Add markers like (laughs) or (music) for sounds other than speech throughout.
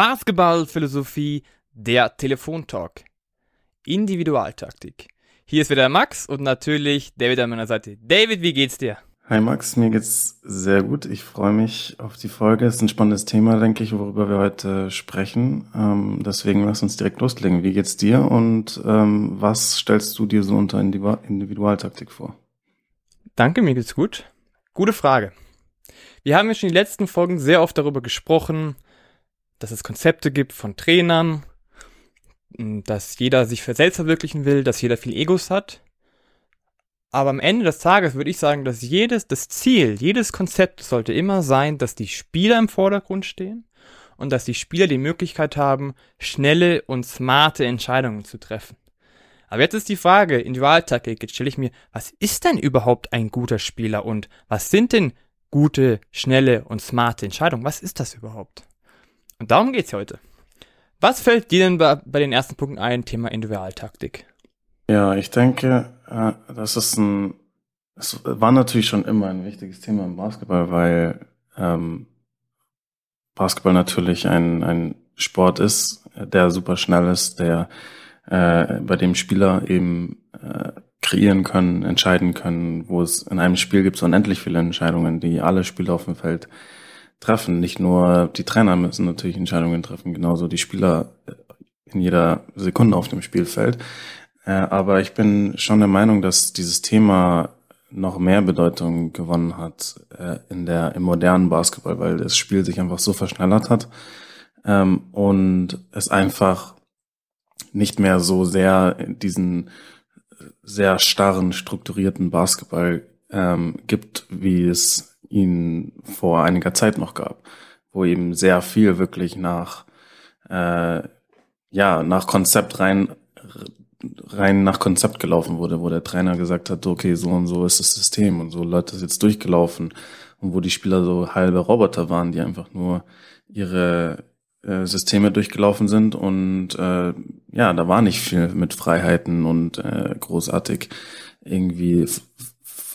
Basketballphilosophie, der Telefontalk. Individualtaktik. Hier ist wieder Max und natürlich David an meiner Seite. David, wie geht's dir? Hi Max, mir geht's sehr gut. Ich freue mich auf die Folge. Es ist ein spannendes Thema, denke ich, worüber wir heute sprechen. Ähm, deswegen lass uns direkt loslegen. Wie geht's dir und ähm, was stellst du dir so unter Individualtaktik vor? Danke, mir geht's gut. Gute Frage. Wir haben ja schon in den letzten Folgen sehr oft darüber gesprochen, dass es Konzepte gibt von Trainern, dass jeder sich für selbst verwirklichen will, dass jeder viel Egos hat. Aber am Ende des Tages würde ich sagen, dass jedes, das Ziel, jedes Konzept sollte immer sein, dass die Spieler im Vordergrund stehen und dass die Spieler die Möglichkeit haben, schnelle und smarte Entscheidungen zu treffen. Aber jetzt ist die Frage, in Individualtaktik, jetzt stelle ich mir, was ist denn überhaupt ein guter Spieler und was sind denn gute, schnelle und smarte Entscheidungen? Was ist das überhaupt? Und darum geht's heute. Was fällt dir denn bei, bei den ersten Punkten ein, Thema Individualtaktik? Ja, ich denke, äh, das ist ein, es war natürlich schon immer ein wichtiges Thema im Basketball, weil ähm, Basketball natürlich ein, ein Sport ist, der super schnell ist, der äh, bei dem Spieler eben äh, kreieren können, entscheiden können, wo es in einem Spiel gibt so unendlich viele Entscheidungen, die alle Spieler auf dem Feld treffen. Nicht nur die Trainer müssen natürlich Entscheidungen treffen, genauso die Spieler äh, in jeder Sekunde auf dem Spielfeld. Äh, aber ich bin schon der Meinung, dass dieses Thema noch mehr Bedeutung gewonnen hat äh, in der im modernen Basketball, weil das Spiel sich einfach so verschnellert hat ähm, und es einfach nicht mehr so sehr diesen sehr starren strukturierten Basketball ähm, gibt, wie es ihn vor einiger Zeit noch gab, wo eben sehr viel wirklich nach äh, ja nach Konzept rein rein nach Konzept gelaufen wurde, wo der Trainer gesagt hat, okay, so und so ist das System und so Leute ist jetzt durchgelaufen und wo die Spieler so halbe Roboter waren, die einfach nur ihre äh, Systeme durchgelaufen sind und äh, ja, da war nicht viel mit Freiheiten und äh, großartig irgendwie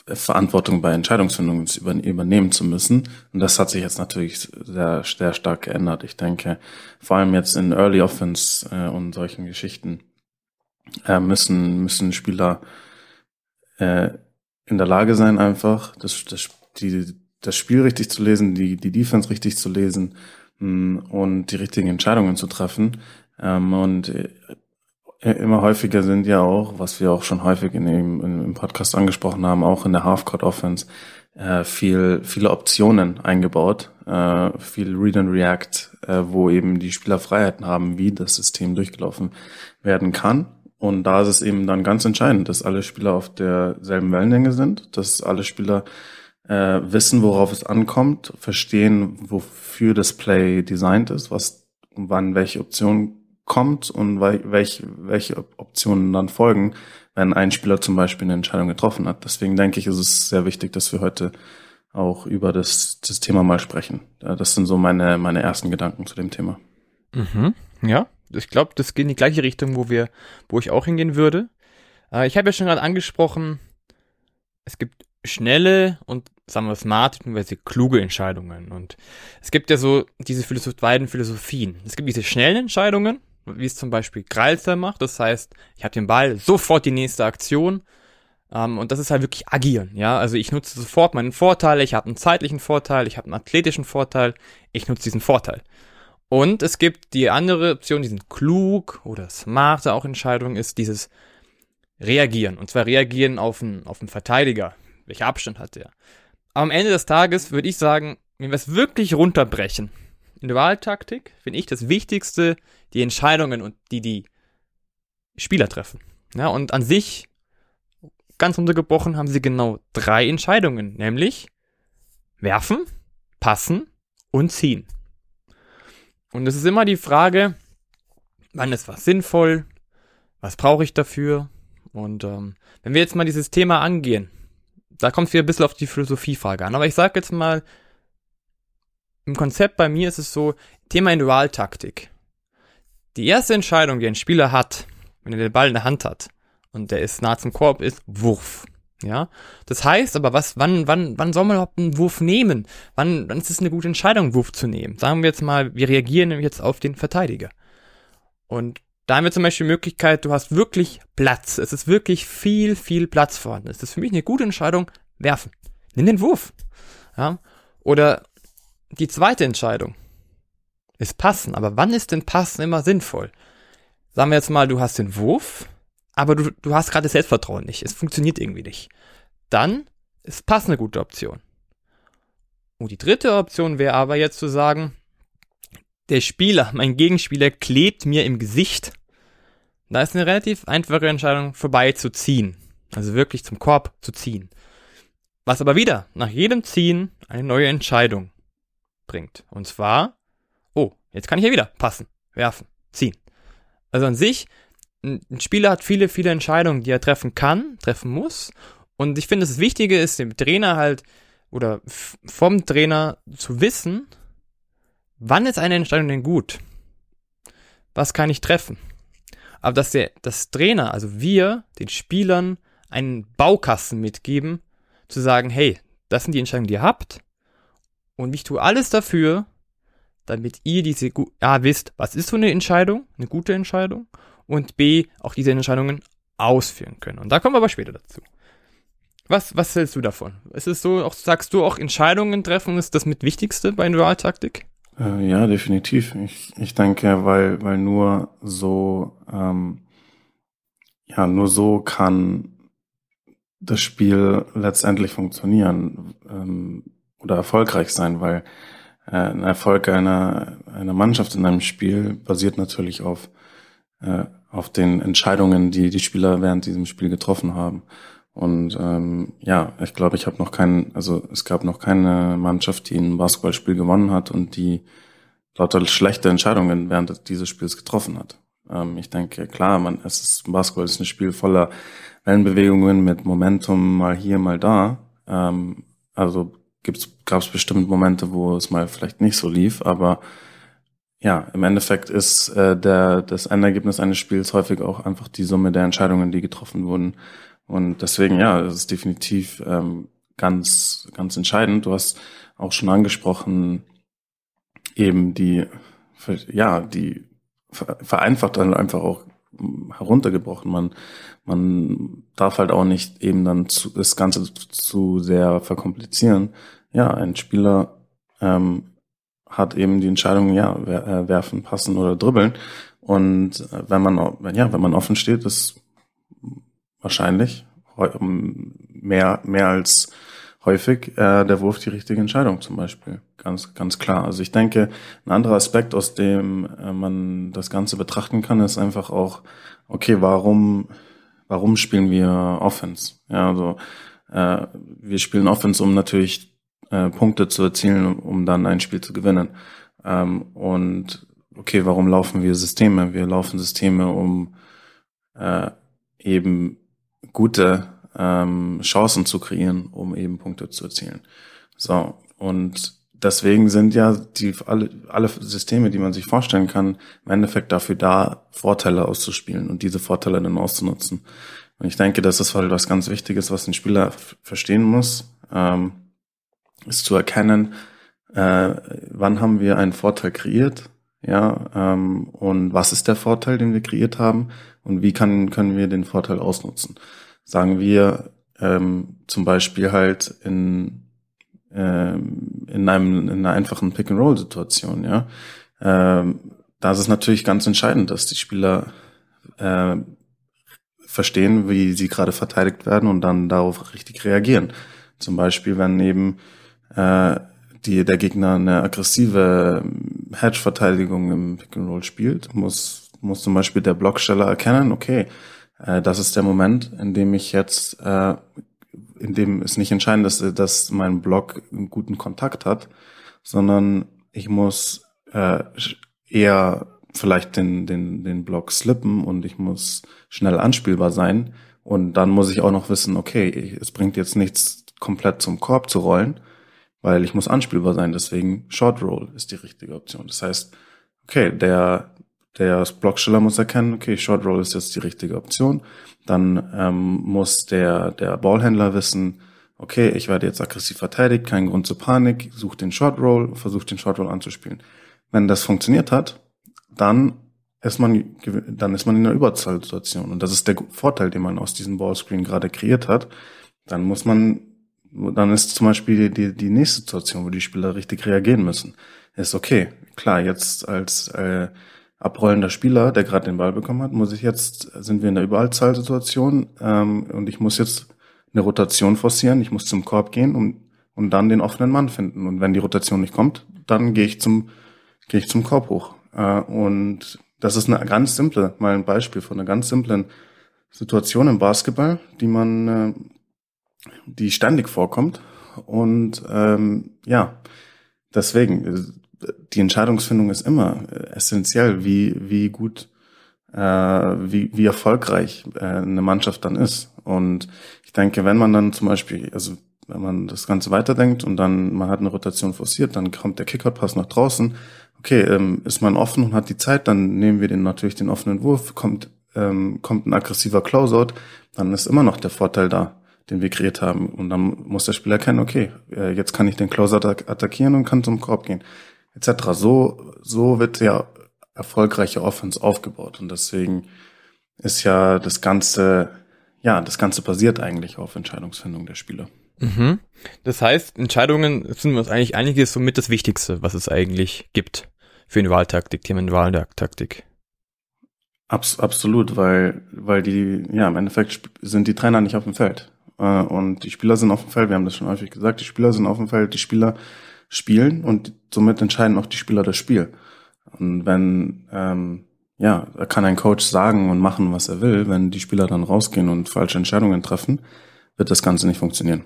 Verantwortung bei Entscheidungsfindungen übernehmen zu müssen. Und das hat sich jetzt natürlich sehr, sehr stark geändert. Ich denke, vor allem jetzt in Early Offense äh, und solchen Geschichten äh, müssen, müssen Spieler äh, in der Lage sein, einfach das, das, die, das Spiel richtig zu lesen, die, die Defense richtig zu lesen mh, hm, und die richtigen Entscheidungen zu treffen. Ähm, und äh, immer häufiger sind ja auch, was wir auch schon häufig in dem, im Podcast angesprochen haben, auch in der Halfcourt Offense, äh, viel, viele Optionen eingebaut, äh, viel Read and React, äh, wo eben die Spieler Freiheiten haben, wie das System durchgelaufen werden kann. Und da ist es eben dann ganz entscheidend, dass alle Spieler auf derselben Wellenlänge sind, dass alle Spieler äh, wissen, worauf es ankommt, verstehen, wofür das Play designt ist, was wann welche Option kommt und welche, welche Optionen dann folgen, wenn ein Spieler zum Beispiel eine Entscheidung getroffen hat. Deswegen denke ich, ist es sehr wichtig, dass wir heute auch über das, das Thema mal sprechen. Das sind so meine, meine ersten Gedanken zu dem Thema. Mhm, ja, ich glaube, das geht in die gleiche Richtung, wo wir, wo ich auch hingehen würde. Äh, ich habe ja schon gerade angesprochen, es gibt schnelle und sagen wir smart bzw. kluge Entscheidungen. Und es gibt ja so diese Philosoph beiden Philosophien. Es gibt diese schnellen Entscheidungen, wie es zum Beispiel Kreilser macht. Das heißt, ich habe den Ball, sofort die nächste Aktion. Ähm, und das ist halt wirklich agieren, ja. Also ich nutze sofort meinen Vorteil, ich habe einen zeitlichen Vorteil, ich habe einen athletischen Vorteil, ich nutze diesen Vorteil. Und es gibt die andere Option, die sind klug oder smarte auch Entscheidungen, ist dieses Reagieren. Und zwar reagieren auf einen, auf einen Verteidiger. Welcher Abstand hat der? Aber am Ende des Tages würde ich sagen, wenn wir es wirklich runterbrechen, in der Wahltaktik finde ich das Wichtigste die Entscheidungen und die die Spieler treffen. Ja, und an sich, ganz untergebrochen, haben sie genau drei Entscheidungen, nämlich werfen, passen und ziehen. Und es ist immer die Frage, wann ist was sinnvoll, was brauche ich dafür? Und ähm, wenn wir jetzt mal dieses Thema angehen, da kommt es wieder ein bisschen auf die Philosophiefrage an. Aber ich sage jetzt mal, im Konzept bei mir ist es so, Thema Individualtaktik. Die erste Entscheidung, die ein Spieler hat, wenn er den Ball in der Hand hat und der ist nah zum Korb, ist Wurf. Ja, das heißt aber, was, wann, wann, wann soll man überhaupt einen Wurf nehmen? Wann, wann ist es eine gute Entscheidung, einen Wurf zu nehmen? Sagen wir jetzt mal, wir reagieren jetzt auf den Verteidiger. Und da haben wir zum Beispiel die Möglichkeit, du hast wirklich Platz. Es ist wirklich viel, viel Platz vorhanden. Es ist für mich eine gute Entscheidung, werfen. Nimm den Wurf. Ja? Oder die zweite Entscheidung ist passen. Aber wann ist denn passen immer sinnvoll? Sagen wir jetzt mal, du hast den Wurf, aber du, du hast gerade Selbstvertrauen nicht. Es funktioniert irgendwie nicht. Dann ist Pass eine gute Option. Und die dritte Option wäre aber jetzt zu sagen, der Spieler, mein Gegenspieler, klebt mir im Gesicht. Da ist eine relativ einfache Entscheidung, vorbeizuziehen. Also wirklich zum Korb zu ziehen. Was aber wieder nach jedem Ziehen eine neue Entscheidung bringt. Und zwar, oh, jetzt kann ich hier wieder passen, werfen, ziehen. Also an sich, ein Spieler hat viele, viele Entscheidungen, die er treffen kann, treffen muss. Und ich finde, das Wichtige ist, dem Trainer halt, oder vom Trainer zu wissen, wann ist eine Entscheidung denn gut? Was kann ich treffen? Aber dass der, das Trainer, also wir, den Spielern einen Baukasten mitgeben, zu sagen, hey, das sind die Entscheidungen, die ihr habt. Und ich tue alles dafür, damit ihr diese, A, wisst, was ist so eine Entscheidung, eine gute Entscheidung, und B, auch diese Entscheidungen ausführen können. Und da kommen wir aber später dazu. Was, was hältst du davon? Ist es so, auch, sagst du auch Entscheidungen treffen ist das mit Wichtigste bei Dualtaktik? Äh, ja, definitiv. Ich, ich denke, weil, weil nur so, ähm, ja, nur so kann das Spiel letztendlich funktionieren ähm, oder erfolgreich sein, weil äh, ein Erfolg einer, einer Mannschaft in einem Spiel basiert natürlich auf, äh, auf den Entscheidungen, die die Spieler während diesem Spiel getroffen haben. Und ähm, ja, ich glaube, ich habe noch keinen, also es gab noch keine Mannschaft, die ein Basketballspiel gewonnen hat und die lauter schlechte Entscheidungen während dieses Spiels getroffen hat. Ähm, ich denke, klar, man, es ist Basketball ist ein Spiel voller Wellenbewegungen mit Momentum mal hier, mal da. Ähm, also gab es bestimmt Momente, wo es mal vielleicht nicht so lief, aber ja, im Endeffekt ist äh, der, das Endergebnis eines Spiels häufig auch einfach die Summe der Entscheidungen, die getroffen wurden. Und deswegen, ja, es ist definitiv ähm, ganz, ganz entscheidend. Du hast auch schon angesprochen, eben die, ja, die vereinfacht dann einfach auch heruntergebrochen. Man, man darf halt auch nicht eben dann zu, das Ganze zu sehr verkomplizieren. Ja, ein Spieler ähm, hat eben die Entscheidung, ja, äh, werfen, passen oder dribbeln. Und äh, wenn man, ja, wenn man offen steht, ist wahrscheinlich mehr, mehr als häufig äh, der Wurf die richtige Entscheidung zum Beispiel. Ganz, ganz klar. Also ich denke, ein anderer Aspekt, aus dem äh, man das Ganze betrachten kann, ist einfach auch, okay, warum, warum spielen wir Offense? Ja, also äh, wir spielen Offense, um natürlich äh, Punkte zu erzielen, um dann ein Spiel zu gewinnen. Ähm, und okay, warum laufen wir Systeme? Wir laufen Systeme, um äh, eben gute ähm, Chancen zu kreieren, um eben Punkte zu erzielen. So, und deswegen sind ja die alle, alle Systeme, die man sich vorstellen kann, im Endeffekt dafür da, Vorteile auszuspielen und diese Vorteile dann auszunutzen. Und ich denke, das ist halt was ganz Wichtiges, was ein Spieler verstehen muss, ähm, ist zu erkennen, äh, wann haben wir einen Vorteil kreiert, ja, ähm, und was ist der Vorteil, den wir kreiert haben und wie kann, können wir den Vorteil ausnutzen sagen wir ähm, zum Beispiel halt in, ähm, in, einem, in einer einfachen Pick-and-Roll-Situation, ja. Ähm, da ist es natürlich ganz entscheidend, dass die Spieler äh, verstehen, wie sie gerade verteidigt werden und dann darauf richtig reagieren. Zum Beispiel, wenn eben äh, die, der Gegner eine aggressive Hedge-Verteidigung im Pick-and-Roll spielt, muss, muss zum Beispiel der Blocksteller erkennen, okay, äh, das ist der Moment, in dem ich jetzt, äh, in dem es nicht entscheidend ist, dass mein Blog einen guten Kontakt hat, sondern ich muss äh, eher vielleicht den, den, den Block slippen und ich muss schnell anspielbar sein. Und dann muss ich auch noch wissen, okay, es bringt jetzt nichts, komplett zum Korb zu rollen, weil ich muss anspielbar sein. Deswegen Short Roll ist die richtige Option. Das heißt, okay, der der Blocksteller muss erkennen, okay, Short Roll ist jetzt die richtige Option. Dann ähm, muss der, der Ballhändler wissen, okay, ich werde jetzt aggressiv verteidigt, kein Grund zur Panik, such den Short Roll, versuch den Short Roll anzuspielen. Wenn das funktioniert hat, dann ist man, dann ist man in einer Überzahlsituation. Und das ist der Vorteil, den man aus diesem Ballscreen gerade kreiert hat. Dann muss man, dann ist zum Beispiel die, die nächste Situation, wo die Spieler richtig reagieren müssen. Ist okay, klar, jetzt als äh, abrollender Spieler, der gerade den Ball bekommen hat, muss ich jetzt, sind wir in der Überzahlsituation ähm, und ich muss jetzt eine Rotation forcieren, ich muss zum Korb gehen und, und dann den offenen Mann finden. Und wenn die Rotation nicht kommt, dann gehe ich zum, gehe ich zum Korb hoch. Äh, und das ist eine ganz simple, mal ein Beispiel von einer ganz simplen Situation im Basketball, die man, äh, die ständig vorkommt. Und ähm, ja, deswegen, äh, die Entscheidungsfindung ist immer essentiell, wie, wie gut, äh, wie, wie erfolgreich äh, eine Mannschaft dann ist. Und ich denke, wenn man dann zum Beispiel, also wenn man das Ganze weiterdenkt und dann man hat eine Rotation forciert, dann kommt der Kickout-Pass nach draußen. Okay, ähm, ist man offen und hat die Zeit, dann nehmen wir den natürlich den offenen Wurf, kommt, ähm, kommt ein aggressiver Closeout, dann ist immer noch der Vorteil da, den wir kreiert haben. Und dann muss der Spieler erkennen, okay, äh, jetzt kann ich den Closeout attackieren und kann zum Korb gehen, etc. So, so wird ja erfolgreiche Offense aufgebaut. Und deswegen ist ja das Ganze ja, das Ganze basiert eigentlich auf Entscheidungsfindung der Spieler. Mhm. Das heißt, Entscheidungen sind uns eigentlich einiges somit das Wichtigste, was es eigentlich gibt für eine Wahltaktik, Themenwahltaktik. Abs absolut, weil, weil die, ja, im Endeffekt sind die Trainer nicht auf dem Feld. Äh, und die Spieler sind auf dem Feld, wir haben das schon häufig gesagt, die Spieler sind auf dem Feld, die Spieler spielen und somit entscheiden auch die Spieler das Spiel. Und wenn ähm, ja, da kann ein Coach sagen und machen, was er will. Wenn die Spieler dann rausgehen und falsche Entscheidungen treffen, wird das Ganze nicht funktionieren.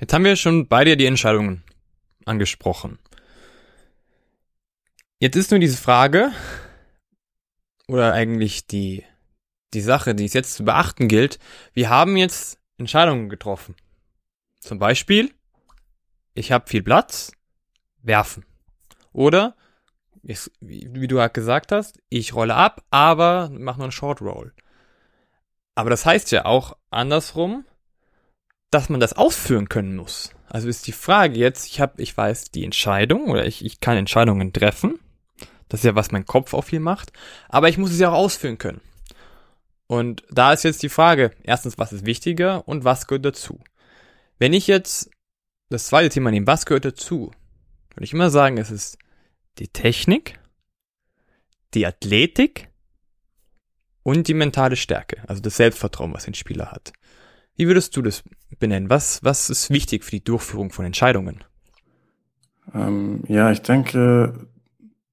Jetzt haben wir schon beide die Entscheidungen angesprochen. Jetzt ist nur diese Frage, oder eigentlich die, die Sache, die es jetzt zu beachten gilt. Wir haben jetzt Entscheidungen getroffen. Zum Beispiel, ich habe viel Platz, werfen. Oder ich, wie, du gesagt hast, ich rolle ab, aber mach nur einen Short Roll. Aber das heißt ja auch andersrum, dass man das ausführen können muss. Also ist die Frage jetzt, ich habe, ich weiß die Entscheidung oder ich, ich kann Entscheidungen treffen. Das ist ja, was mein Kopf auch viel macht. Aber ich muss es ja auch ausführen können. Und da ist jetzt die Frage, erstens, was ist wichtiger und was gehört dazu? Wenn ich jetzt das zweite Thema nehme, was gehört dazu? Würde ich immer sagen, es ist die Technik, die Athletik und die mentale Stärke, also das Selbstvertrauen, was ein Spieler hat. Wie würdest du das benennen? Was, was ist wichtig für die Durchführung von Entscheidungen? Ähm, ja, ich denke,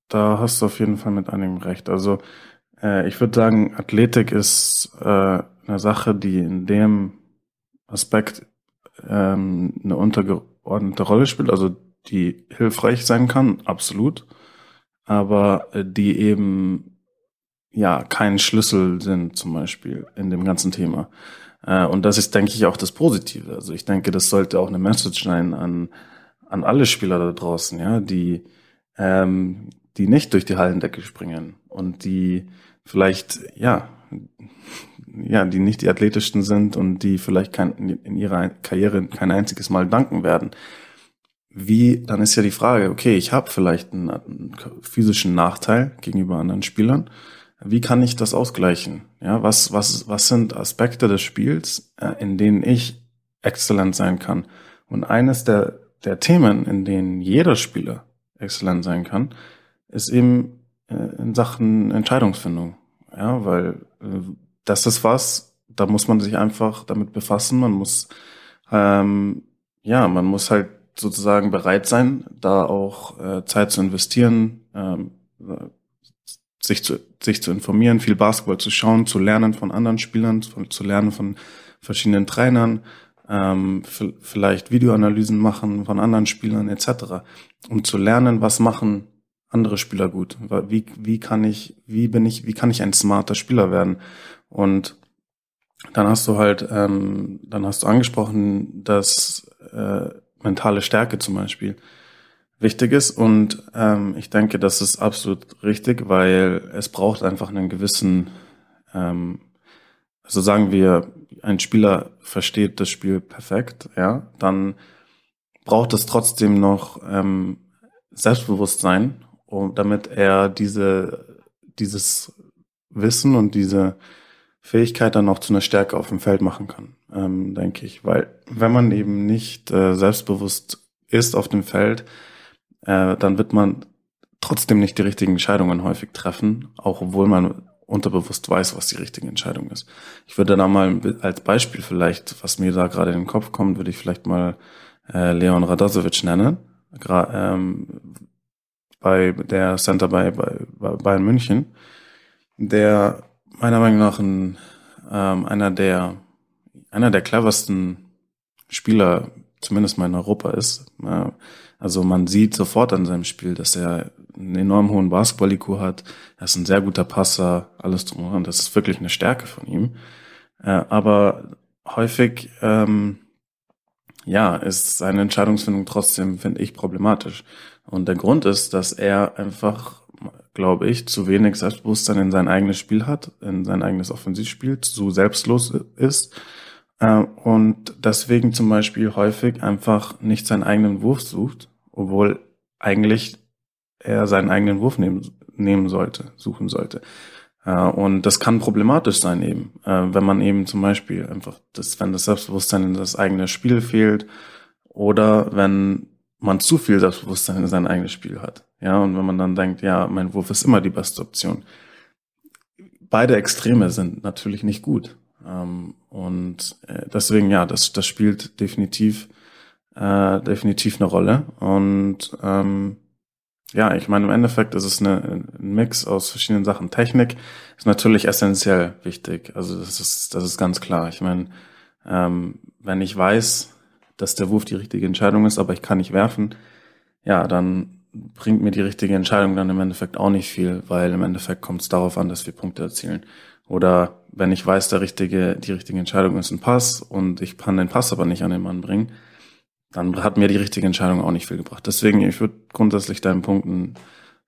da hast du auf jeden Fall mit einigem recht. Also äh, ich würde sagen, Athletik ist äh, eine Sache, die in dem Aspekt ähm, eine untergeordnete Rolle spielt. Also die hilfreich sein kann, absolut, aber die eben ja kein Schlüssel sind zum Beispiel in dem ganzen Thema. Äh, und das ist, denke ich, auch das Positive. Also ich denke, das sollte auch eine Message sein an an alle Spieler da draußen, ja, die ähm, die nicht durch die Hallendecke springen und die vielleicht ja ja, die nicht die athletischsten sind und die vielleicht kein, in ihrer Karriere kein einziges Mal danken werden wie, dann ist ja die Frage, okay, ich habe vielleicht einen, einen, physischen Nachteil gegenüber anderen Spielern. Wie kann ich das ausgleichen? Ja, was, was, was sind Aspekte des Spiels, äh, in denen ich exzellent sein kann? Und eines der, der Themen, in denen jeder Spieler exzellent sein kann, ist eben äh, in Sachen Entscheidungsfindung. Ja, weil äh, das ist was, da muss man sich einfach damit befassen. Man muss, ähm, ja, man muss halt sozusagen bereit sein, da auch äh, Zeit zu investieren, ähm, sich zu, sich zu informieren, viel Basketball zu schauen, zu lernen von anderen Spielern, von, zu lernen von verschiedenen Trainern, ähm, vielleicht Videoanalysen machen von anderen Spielern etc., um zu lernen, was machen andere Spieler gut. Wie, wie kann ich, wie bin ich, wie kann ich ein smarter Spieler werden? Und dann hast du halt, ähm, dann hast du angesprochen, dass äh, mentale Stärke zum Beispiel. wichtig ist und ähm, ich denke, das ist absolut richtig, weil es braucht einfach einen gewissen, ähm, also sagen wir, ein Spieler versteht das Spiel perfekt, ja, dann braucht es trotzdem noch ähm, Selbstbewusstsein, um, damit er diese, dieses Wissen und diese Fähigkeit dann auch zu einer Stärke auf dem Feld machen kann, ähm, denke ich. Weil wenn man eben nicht äh, selbstbewusst ist auf dem Feld, äh, dann wird man trotzdem nicht die richtigen Entscheidungen häufig treffen, auch obwohl man unterbewusst weiß, was die richtige Entscheidung ist. Ich würde da mal als Beispiel vielleicht, was mir da gerade in den Kopf kommt, würde ich vielleicht mal äh, Leon Radosovic nennen, Gra ähm, bei der Center bei, bei, bei Bayern München, der meiner Meinung nach ein, ähm, einer der einer der cleversten Spieler, zumindest mal in Europa ist. Also man sieht sofort an seinem Spiel, dass er einen enorm hohen Basketball-IQ hat. Er ist ein sehr guter Passer, alles drum und das ist wirklich eine Stärke von ihm. Äh, aber häufig, ähm, ja, ist seine Entscheidungsfindung trotzdem, finde ich, problematisch. Und der Grund ist, dass er einfach, glaube ich, zu wenig Selbstbewusstsein in sein eigenes Spiel hat, in sein eigenes Offensivspiel, zu selbstlos ist äh, und deswegen zum Beispiel häufig einfach nicht seinen eigenen Wurf sucht, obwohl eigentlich er seinen eigenen Wurf nehmen, nehmen sollte, suchen sollte. Äh, und das kann problematisch sein eben, äh, wenn man eben zum Beispiel einfach, das, wenn das Selbstbewusstsein in das eigene Spiel fehlt oder wenn man zu viel Selbstbewusstsein in sein eigenes Spiel hat. Ja, und wenn man dann denkt, ja, mein Wurf ist immer die beste Option. Beide Extreme sind natürlich nicht gut. Ähm, und äh, deswegen, ja, das, das spielt definitiv äh, definitiv eine Rolle. Und ähm, ja, ich meine, im Endeffekt ist es eine, ein Mix aus verschiedenen Sachen. Technik ist natürlich essentiell wichtig. Also das ist, das ist ganz klar. Ich meine, ähm, wenn ich weiß, dass der Wurf die richtige Entscheidung ist, aber ich kann nicht werfen, ja, dann bringt mir die richtige Entscheidung dann im Endeffekt auch nicht viel, weil im Endeffekt kommt es darauf an, dass wir Punkte erzielen. Oder wenn ich weiß, der richtige, die richtige Entscheidung ist ein Pass und ich kann den Pass aber nicht an den Mann bringen, dann hat mir die richtige Entscheidung auch nicht viel gebracht. Deswegen, ich würde grundsätzlich deinen Punkten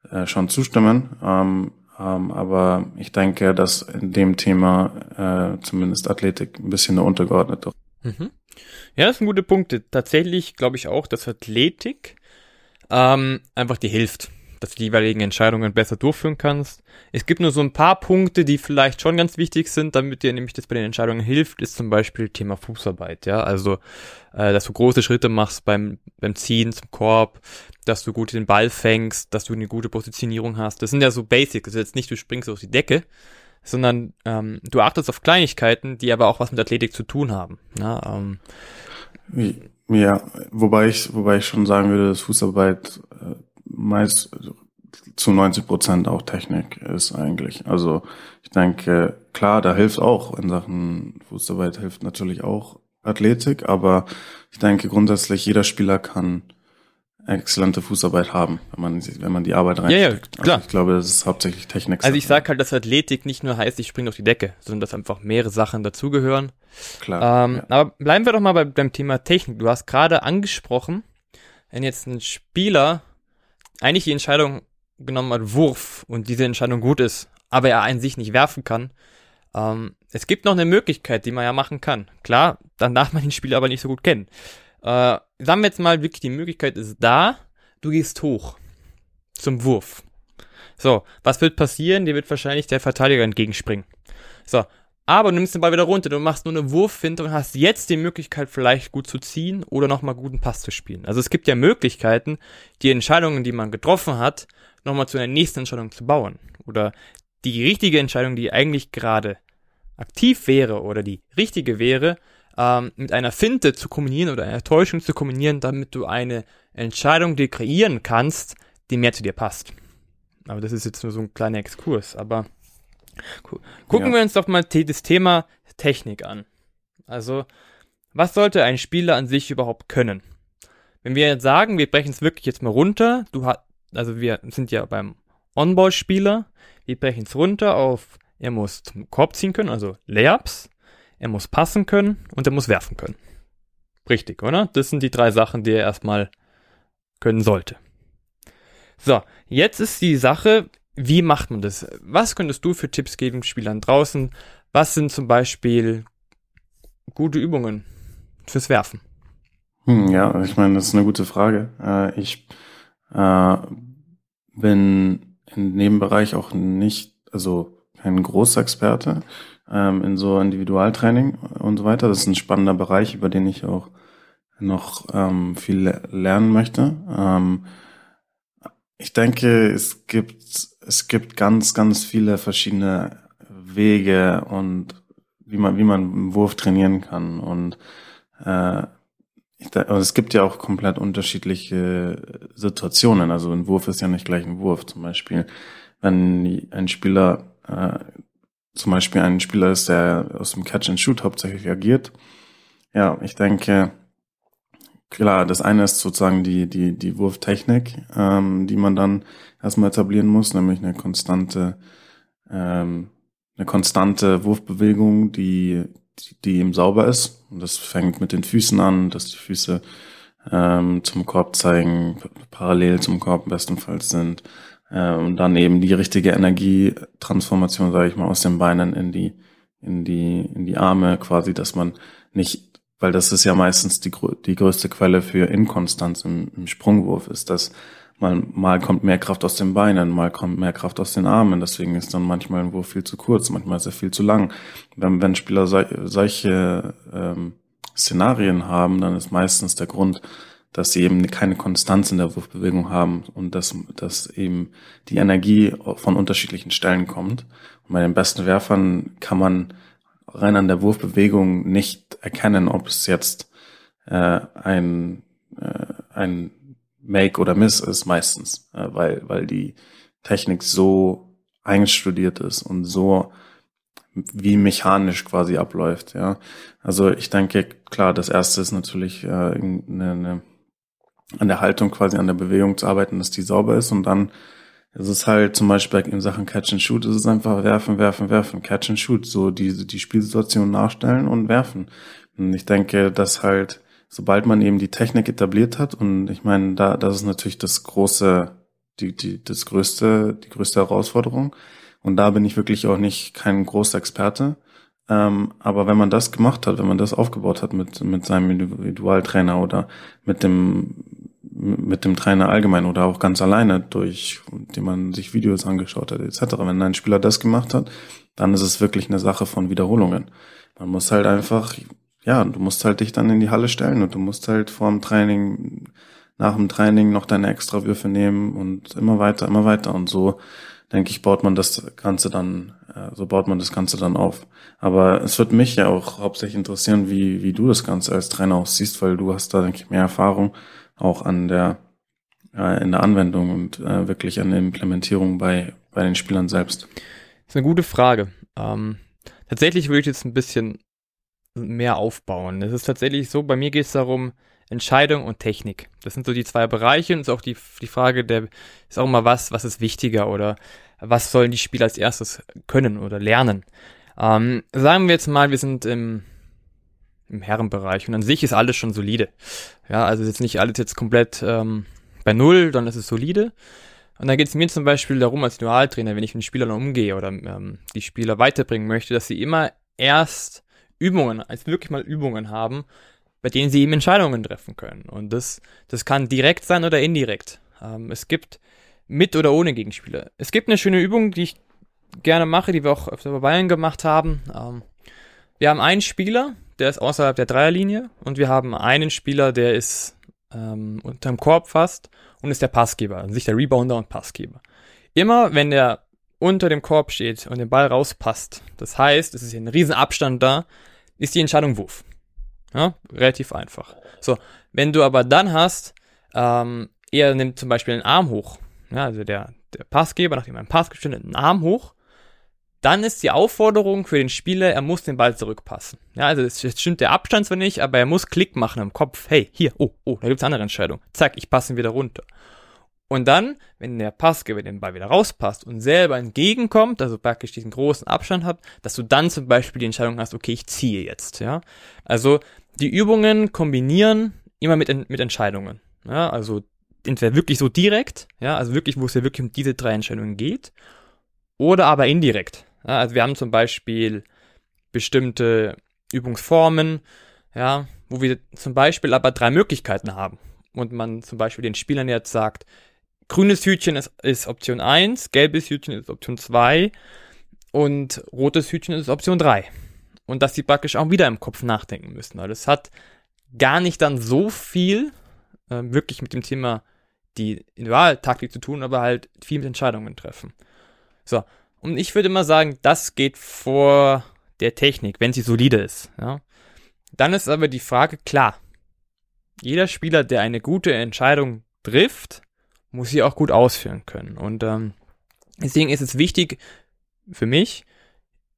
äh, schon zustimmen. Ähm, ähm, aber ich denke, dass in dem Thema äh, zumindest Athletik ein bisschen eine untergeordnete. Mhm. Ja, das sind gute Punkte. Tatsächlich glaube ich auch, dass Athletik ähm, einfach dir hilft dass du die jeweiligen Entscheidungen besser durchführen kannst. Es gibt nur so ein paar Punkte, die vielleicht schon ganz wichtig sind, damit dir nämlich das bei den Entscheidungen hilft, ist zum Beispiel Thema Fußarbeit, ja, also, äh, dass du große Schritte machst beim, beim Ziehen zum Korb, dass du gut den Ball fängst, dass du eine gute Positionierung hast. Das sind ja so Basics, das ist jetzt nicht, du springst auf die Decke, sondern ähm, du achtest auf Kleinigkeiten, die aber auch was mit Athletik zu tun haben. Ja, ähm, ja wobei ich, wobei ich schon sagen würde, dass Fußarbeit äh, meist zu 90 Prozent auch Technik ist eigentlich. Also ich denke, klar, da hilft auch in Sachen Fußarbeit hilft natürlich auch Athletik, aber ich denke grundsätzlich jeder Spieler kann exzellente Fußarbeit haben, wenn man wenn man die Arbeit reinsteckt. Ja, ja, klar. Also ich glaube, das ist hauptsächlich Technik. Also ich sag halt, dass Athletik nicht nur heißt, ich springe auf die Decke, sondern dass einfach mehrere Sachen dazugehören. Klar. Ähm, ja. Aber bleiben wir doch mal bei, beim Thema Technik. Du hast gerade angesprochen, wenn jetzt ein Spieler eigentlich die Entscheidung genommen hat, Wurf und diese Entscheidung gut ist, aber er an sich nicht werfen kann. Ähm, es gibt noch eine Möglichkeit, die man ja machen kann. Klar, dann darf man den Spieler aber nicht so gut kennen. Äh, sagen wir jetzt mal wirklich, die Möglichkeit ist da, du gehst hoch zum Wurf. So, was wird passieren? Dir wird wahrscheinlich der Verteidiger entgegenspringen. So, aber du nimmst den Ball wieder runter, du machst nur eine Wurffinte und hast jetzt die Möglichkeit, vielleicht gut zu ziehen oder nochmal guten Pass zu spielen. Also es gibt ja Möglichkeiten, die Entscheidungen, die man getroffen hat, nochmal zu einer nächsten Entscheidung zu bauen. Oder die richtige Entscheidung, die eigentlich gerade aktiv wäre oder die richtige wäre, ähm, mit einer Finte zu kombinieren oder einer Täuschung zu kombinieren, damit du eine Entscheidung dir kreieren kannst, die mehr zu dir passt. Aber das ist jetzt nur so ein kleiner Exkurs. Aber Gucken ja. wir uns doch mal das Thema Technik an. Also, was sollte ein Spieler an sich überhaupt können? Wenn wir jetzt sagen, wir brechen es wirklich jetzt mal runter, du hast, also wir sind ja beim On-Ball-Spieler, wir brechen es runter auf, er muss zum Korb ziehen können, also Layups, er muss passen können und er muss werfen können. Richtig, oder? Das sind die drei Sachen, die er erstmal können sollte. So, jetzt ist die Sache, wie macht man das? Was könntest du für Tipps geben Spielern draußen? Was sind zum Beispiel gute Übungen fürs Werfen? Hm, ja, ich meine, das ist eine gute Frage. Äh, ich äh, bin in dem Bereich auch nicht, also kein großer Experte ähm, in so Individualtraining und so weiter. Das ist ein spannender Bereich, über den ich auch noch ähm, viel lernen möchte. Ähm, ich denke, es gibt, es gibt ganz, ganz viele verschiedene Wege und wie man, wie man einen Wurf trainieren kann. Und äh, ich, also es gibt ja auch komplett unterschiedliche Situationen. Also ein Wurf ist ja nicht gleich ein Wurf. Zum Beispiel, wenn ein Spieler äh, zum Beispiel ein Spieler ist, der aus dem Catch and Shoot hauptsächlich agiert. Ja, ich denke, klar, das eine ist sozusagen die, die, die Wurftechnik, ähm, die man dann erstmal etablieren muss, nämlich eine konstante, ähm, eine konstante Wurfbewegung, die, die, die eben sauber ist. Und das fängt mit den Füßen an, dass die Füße ähm, zum Korb zeigen, parallel zum Korb bestenfalls sind. Äh, und dann eben die richtige Energietransformation, sage ich mal, aus den Beinen in die, in die, in die Arme quasi, dass man nicht, weil das ist ja meistens die, die größte Quelle für Inkonstanz im, im Sprungwurf, ist, dass mal, mal kommt mehr Kraft aus den Beinen, mal kommt mehr Kraft aus den Armen, deswegen ist dann manchmal ein Wurf viel zu kurz, manchmal ist er viel zu lang. Wenn, wenn Spieler solche ähm, Szenarien haben, dann ist meistens der Grund, dass sie eben keine Konstanz in der Wurfbewegung haben und dass, dass eben die Energie von unterschiedlichen Stellen kommt. Und bei den besten Werfern kann man rein an der Wurfbewegung nicht erkennen, ob es jetzt äh, ein, äh, ein Make oder Miss ist meistens, äh, weil, weil die Technik so einstudiert ist und so wie mechanisch quasi abläuft, ja. Also ich denke, klar, das erste ist natürlich äh, eine, eine an der Haltung quasi an der Bewegung zu arbeiten, dass die sauber ist und dann ist es halt zum Beispiel in Sachen Catch and Shoot ist es einfach werfen, werfen, werfen, Catch and Shoot, so die, die Spielsituation nachstellen und werfen. Und ich denke, dass halt, sobald man eben die Technik etabliert hat und ich meine, da, das ist natürlich das große, die, die, das größte, die größte Herausforderung. Und da bin ich wirklich auch nicht kein großer Experte. Ähm, aber wenn man das gemacht hat, wenn man das aufgebaut hat mit, mit seinem Individualtrainer oder mit dem, mit dem Trainer allgemein oder auch ganz alleine durch, indem man sich Videos angeschaut hat, etc. Wenn ein Spieler das gemacht hat, dann ist es wirklich eine Sache von Wiederholungen. Man muss halt einfach, ja, du musst halt dich dann in die Halle stellen und du musst halt vor dem Training, nach dem Training noch deine Extrawürfe nehmen und immer weiter, immer weiter und so denke ich, baut man das Ganze dann, äh, so baut man das Ganze dann auf. Aber es wird mich ja auch hauptsächlich interessieren, wie, wie du das Ganze als Trainer auch siehst, weil du hast da, denke ich, mehr Erfahrung auch an der, äh, in der Anwendung und äh, wirklich an der Implementierung bei, bei den Spielern selbst. Das ist eine gute Frage. Ähm, tatsächlich würde ich jetzt ein bisschen mehr aufbauen. Es ist tatsächlich so, bei mir geht es darum, Entscheidung und Technik. Das sind so die zwei Bereiche und ist auch die, die Frage der, ist auch immer was, was ist wichtiger oder was sollen die Spieler als erstes können oder lernen. Ähm, sagen wir jetzt mal, wir sind im, im Herrenbereich und an sich ist alles schon solide. Ja, also ist jetzt nicht alles jetzt komplett ähm, bei Null, es ist solide. Und dann geht es mir zum Beispiel darum, als Dualtrainer, wenn ich mit Spielern umgehe oder ähm, die Spieler weiterbringen möchte, dass sie immer erst Übungen, als wirklich mal Übungen haben, bei denen sie eben Entscheidungen treffen können. Und das, das kann direkt sein oder indirekt. Ähm, es gibt mit oder ohne Gegenspieler. Es gibt eine schöne Übung, die ich gerne mache, die wir auch öfter bei Bayern gemacht haben. Ähm, wir haben einen Spieler, der ist außerhalb der Dreierlinie und wir haben einen Spieler, der ist ähm, unterm Korb fast und ist der Passgeber, also sich der Rebounder und Passgeber. Immer wenn der unter dem Korb steht und den Ball rauspasst, das heißt, es ist hier ein riesen Abstand da, ist die Entscheidung Wurf. Ja, relativ einfach. So, wenn du aber dann hast, ähm, er nimmt zum Beispiel einen Arm hoch, ja, also der, der Passgeber, nachdem er einen Pass gestellt hat, einen Arm hoch, dann ist die Aufforderung für den Spieler, er muss den Ball zurückpassen. Ja, also es stimmt der Abstand zwar nicht, aber er muss Klick machen im Kopf. Hey, hier, oh, oh, da gibt's eine andere Entscheidung. Zack, ich passe ihn wieder runter. Und dann, wenn der Passgeber den Ball wieder rauspasst und selber entgegenkommt, also praktisch diesen großen Abstand hat, dass du dann zum Beispiel die Entscheidung hast, okay, ich ziehe jetzt, ja. Also die Übungen kombinieren immer mit, mit Entscheidungen. Ja, also entweder wirklich so direkt, ja, also wirklich, wo es ja wirklich um diese drei Entscheidungen geht, oder aber indirekt. Also wir haben zum Beispiel bestimmte Übungsformen, ja, wo wir zum Beispiel aber drei Möglichkeiten haben. Und man zum Beispiel den Spielern jetzt sagt, grünes Hütchen ist, ist Option 1, gelbes Hütchen ist Option 2 und rotes Hütchen ist Option 3. Und dass sie praktisch auch wieder im Kopf nachdenken müssen. Weil das hat gar nicht dann so viel äh, wirklich mit dem Thema die Individualtaktik zu tun, aber halt viel mit Entscheidungen treffen. So, und ich würde immer sagen, das geht vor der Technik, wenn sie solide ist. Ja. Dann ist aber die Frage klar. Jeder Spieler, der eine gute Entscheidung trifft, muss sie auch gut ausführen können. Und ähm, deswegen ist es wichtig für mich,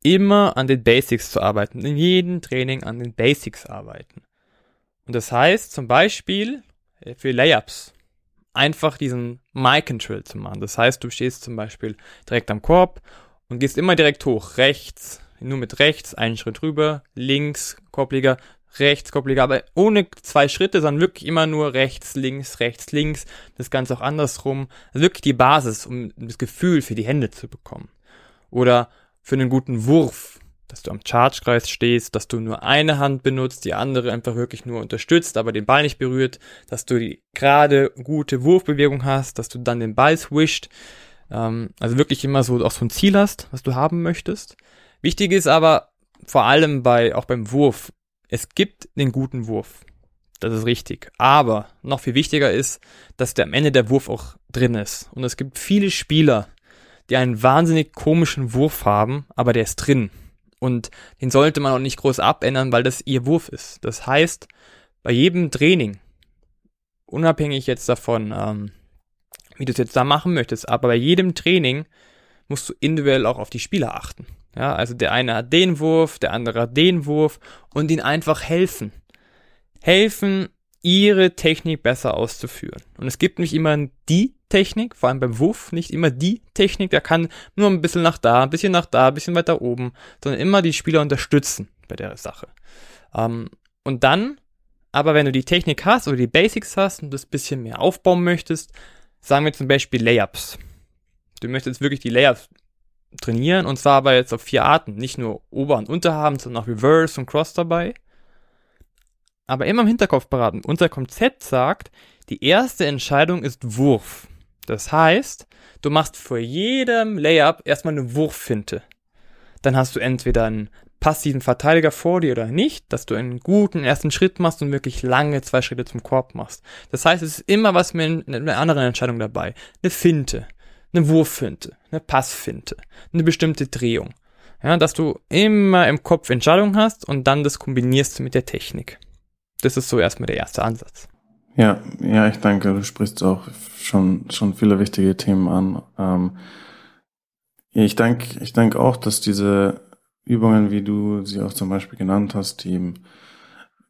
immer an den Basics zu arbeiten. In jedem Training an den Basics arbeiten. Und das heißt zum Beispiel äh, für Layups einfach diesen My-Control zu machen. Das heißt, du stehst zum Beispiel direkt am Korb und gehst immer direkt hoch, rechts, nur mit rechts, einen Schritt rüber, links, Korbliga, rechts, Korbliga, aber ohne zwei Schritte, sondern wirklich immer nur rechts, links, rechts, links, das Ganze auch andersrum. Also wirklich die Basis, um das Gefühl für die Hände zu bekommen. Oder für einen guten Wurf, dass du am Chargekreis stehst, dass du nur eine Hand benutzt, die andere einfach wirklich nur unterstützt, aber den Ball nicht berührt, dass du die gerade gute Wurfbewegung hast, dass du dann den Ball swischt, ähm, also wirklich immer so auch so ein Ziel hast, was du haben möchtest. Wichtig ist aber vor allem bei, auch beim Wurf, es gibt den guten Wurf. Das ist richtig. Aber noch viel wichtiger ist, dass der am Ende der Wurf auch drin ist. Und es gibt viele Spieler, die einen wahnsinnig komischen Wurf haben, aber der ist drin. Und den sollte man auch nicht groß abändern, weil das ihr Wurf ist. Das heißt, bei jedem Training, unabhängig jetzt davon, ähm, wie du es jetzt da machen möchtest, aber bei jedem Training musst du individuell auch auf die Spieler achten. Ja, also der eine hat den Wurf, der andere hat den Wurf und ihnen einfach helfen. Helfen, ihre Technik besser auszuführen. Und es gibt nicht immer die Technik, vor allem beim Wurf, nicht immer die Technik, der kann nur ein bisschen nach da, ein bisschen nach da, ein bisschen weiter oben, sondern immer die Spieler unterstützen bei der Sache. Ähm, und dann, aber wenn du die Technik hast oder die Basics hast und das bisschen mehr aufbauen möchtest, sagen wir zum Beispiel Layups. Du möchtest wirklich die Layups trainieren und zwar aber jetzt auf vier Arten. Nicht nur Ober- und Unterhaben, sondern auch Reverse und Cross dabei. Aber immer im Hinterkopf beraten. Unser Konzept sagt, die erste Entscheidung ist Wurf. Das heißt, du machst vor jedem Layup erstmal eine Wurffinte. Dann hast du entweder einen passiven Verteidiger vor dir oder nicht, dass du einen guten ersten Schritt machst und wirklich lange zwei Schritte zum Korb machst. Das heißt, es ist immer was mit einer anderen Entscheidung dabei. Eine Finte, eine Wurffinte, eine Passfinte, eine bestimmte Drehung. Ja, dass du immer im Kopf Entscheidungen hast und dann das kombinierst mit der Technik. Das ist so erstmal der erste Ansatz. Ja, ja, ich denke, du sprichst auch schon, schon viele wichtige Themen an. Ähm, ich denke, ich denke auch, dass diese Übungen, wie du sie auch zum Beispiel genannt hast, die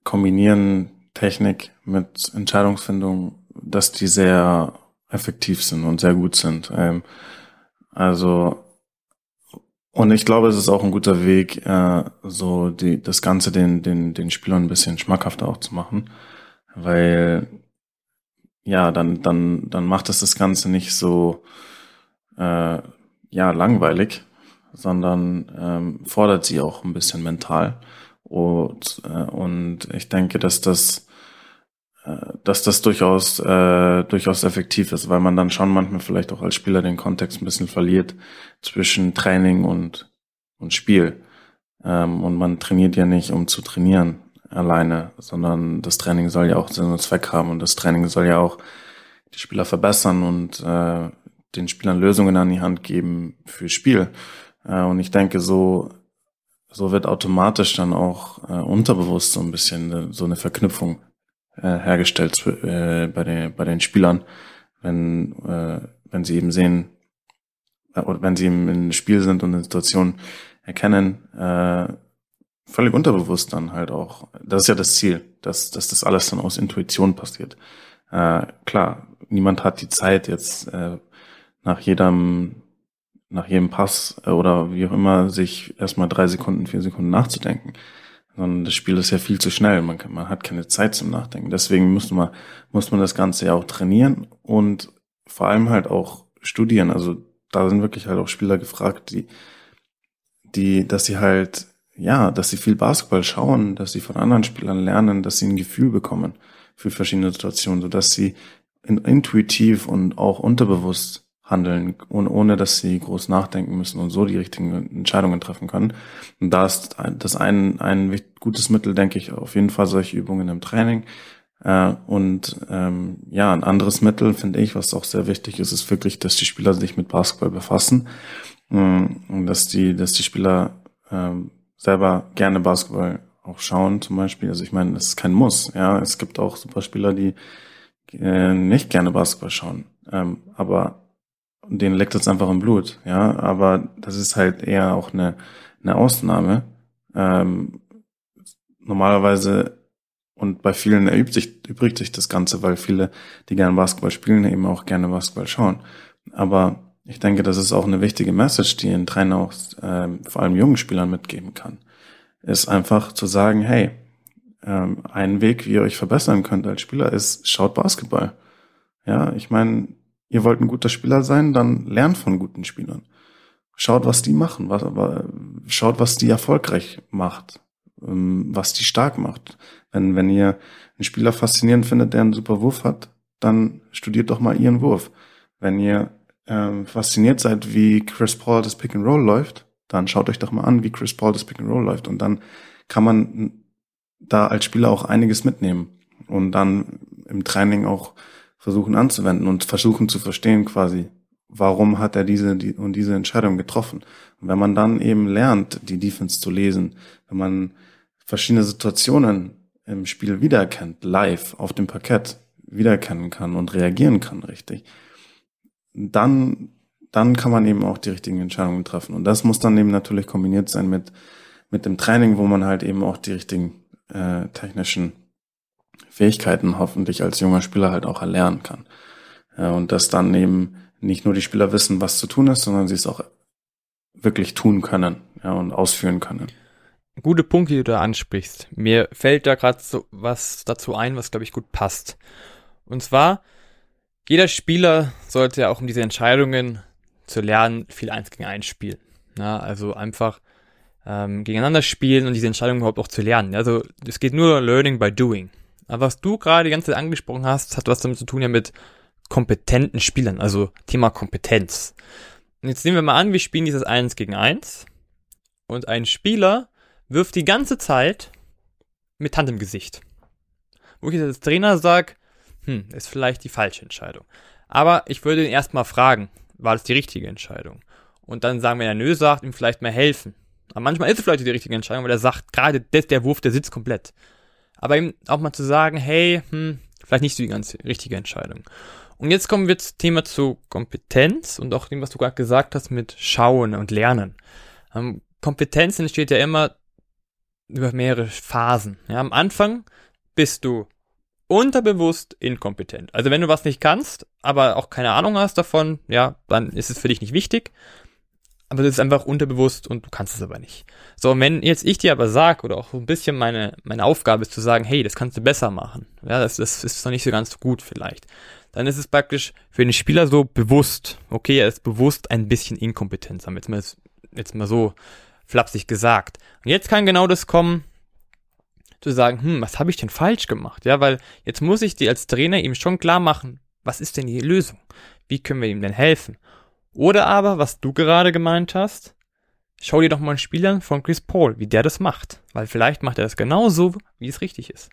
kombinieren Technik mit Entscheidungsfindung, dass die sehr effektiv sind und sehr gut sind. Ähm, also und ich glaube, es ist auch ein guter Weg, äh, so die, das Ganze den, den, den Spielern ein bisschen schmackhafter auch zu machen, weil ja, dann, dann, dann macht es das Ganze nicht so äh, ja langweilig, sondern ähm, fordert sie auch ein bisschen mental. Und, äh, und ich denke, dass das äh, dass das durchaus äh, durchaus effektiv ist, weil man dann schon manchmal vielleicht auch als Spieler den Kontext ein bisschen verliert zwischen Training und und Spiel. Ähm, und man trainiert ja nicht, um zu trainieren alleine, sondern das Training soll ja auch Sinn und Zweck haben und das Training soll ja auch die Spieler verbessern und äh, den Spielern Lösungen an die Hand geben für Spiel. Äh, und ich denke, so so wird automatisch dann auch äh, unterbewusst so ein bisschen so eine Verknüpfung äh, hergestellt äh, bei, den, bei den Spielern, wenn, äh, wenn sie eben sehen, äh, oder wenn sie im, im Spiel sind und eine Situation erkennen, äh, völlig unterbewusst dann halt auch. Das ist ja das Ziel, dass, dass das alles dann aus Intuition passiert. Äh, klar, niemand hat die Zeit jetzt äh, nach jedem nach jedem Pass äh, oder wie auch immer sich erstmal drei Sekunden, vier Sekunden nachzudenken sondern das Spiel ist ja viel zu schnell. Man, kann, man hat keine Zeit zum Nachdenken. Deswegen muss man, muss man das Ganze ja auch trainieren und vor allem halt auch studieren. Also da sind wirklich halt auch Spieler gefragt, die, die, dass sie halt, ja, dass sie viel Basketball schauen, dass sie von anderen Spielern lernen, dass sie ein Gefühl bekommen für verschiedene Situationen, so dass sie intuitiv und auch unterbewusst handeln, ohne dass sie groß nachdenken müssen und so die richtigen Entscheidungen treffen können. Und da ist das ein, ein gutes Mittel, denke ich, auf jeden Fall solche Übungen im Training. Äh, und ähm, ja, ein anderes Mittel, finde ich, was auch sehr wichtig ist, ist wirklich, dass die Spieler sich mit Basketball befassen ähm, und dass die, dass die Spieler ähm, selber gerne Basketball auch schauen, zum Beispiel. Also ich meine, es ist kein Muss. Ja, es gibt auch Superspieler, die äh, nicht gerne Basketball schauen, ähm, aber denen leckt es einfach im Blut, ja, aber das ist halt eher auch eine, eine Ausnahme. Ähm, normalerweise und bei vielen erübt sich, übrigt sich das Ganze, weil viele, die gerne Basketball spielen, eben auch gerne Basketball schauen. Aber ich denke, das ist auch eine wichtige Message, die ein Trainer auch ähm, vor allem jungen Spielern mitgeben kann. Ist einfach zu sagen, hey, ähm, ein Weg, wie ihr euch verbessern könnt als Spieler, ist, schaut Basketball. Ja, ich meine, ihr wollt ein guter Spieler sein, dann lernt von guten Spielern. Schaut, was die machen, was, schaut, was die erfolgreich macht, ähm, was die stark macht. Wenn, wenn ihr einen Spieler faszinierend findet, der einen super Wurf hat, dann studiert doch mal ihren Wurf. Wenn ihr ähm, fasziniert seid, wie Chris Paul das Pick and Roll läuft, dann schaut euch doch mal an, wie Chris Paul das Pick and Roll läuft. Und dann kann man da als Spieler auch einiges mitnehmen und dann im Training auch versuchen anzuwenden und versuchen zu verstehen quasi, warum hat er diese die, und diese Entscheidung getroffen. Und wenn man dann eben lernt, die Defense zu lesen, wenn man verschiedene Situationen im Spiel wiedererkennt, live auf dem Parkett wiedererkennen kann und reagieren kann richtig, dann, dann kann man eben auch die richtigen Entscheidungen treffen. Und das muss dann eben natürlich kombiniert sein mit, mit dem Training, wo man halt eben auch die richtigen äh, technischen Fähigkeiten hoffentlich als junger Spieler halt auch erlernen kann. Ja, und dass dann eben nicht nur die Spieler wissen, was zu tun ist, sondern sie es auch wirklich tun können ja, und ausführen können. Gute Punkte, die du da ansprichst. Mir fällt da gerade so was dazu ein, was glaube ich gut passt. Und zwar, jeder Spieler sollte ja auch um diese Entscheidungen zu lernen viel eins gegen eins spielen. Ja, also einfach ähm, gegeneinander spielen und diese Entscheidungen überhaupt auch zu lernen. Also es geht nur Learning by Doing. Aber was du gerade die ganze Zeit angesprochen hast, hat was damit zu tun ja mit kompetenten Spielern, also Thema Kompetenz. Und jetzt nehmen wir mal an, wir spielen dieses 1 gegen 1 und ein Spieler wirft die ganze Zeit mit Hand im Gesicht. Wo ich als Trainer sage, hm, ist vielleicht die falsche Entscheidung. Aber ich würde ihn erstmal fragen, war das die richtige Entscheidung? Und dann sagen, wenn er nö sagt, ihm vielleicht mal helfen. Aber manchmal ist es vielleicht die richtige Entscheidung, weil er sagt, gerade der Wurf, der sitzt komplett aber eben auch mal zu sagen, hey, hm, vielleicht nicht so die ganz richtige Entscheidung. Und jetzt kommen wir zum Thema zu Kompetenz und auch dem, was du gerade gesagt hast mit Schauen und Lernen. Ähm, Kompetenz entsteht ja immer über mehrere Phasen. Ja, am Anfang bist du unterbewusst inkompetent. Also wenn du was nicht kannst, aber auch keine Ahnung hast davon, ja, dann ist es für dich nicht wichtig aber das ist einfach unterbewusst und du kannst es aber nicht. So, und wenn jetzt ich dir aber sag, oder auch so ein bisschen meine, meine Aufgabe ist zu sagen, hey, das kannst du besser machen, ja, das, das ist noch nicht so ganz gut vielleicht, dann ist es praktisch für den Spieler so bewusst, okay, er ist bewusst ein bisschen inkompetent, haben wir jetzt mal, jetzt mal so flapsig gesagt. Und jetzt kann genau das kommen, zu sagen, hm, was habe ich denn falsch gemacht? Ja, weil jetzt muss ich dir als Trainer ihm schon klar machen, was ist denn die Lösung? Wie können wir ihm denn helfen? Oder aber, was du gerade gemeint hast, schau dir doch mal ein Spiel an von Chris Paul, wie der das macht. Weil vielleicht macht er das genauso, wie es richtig ist.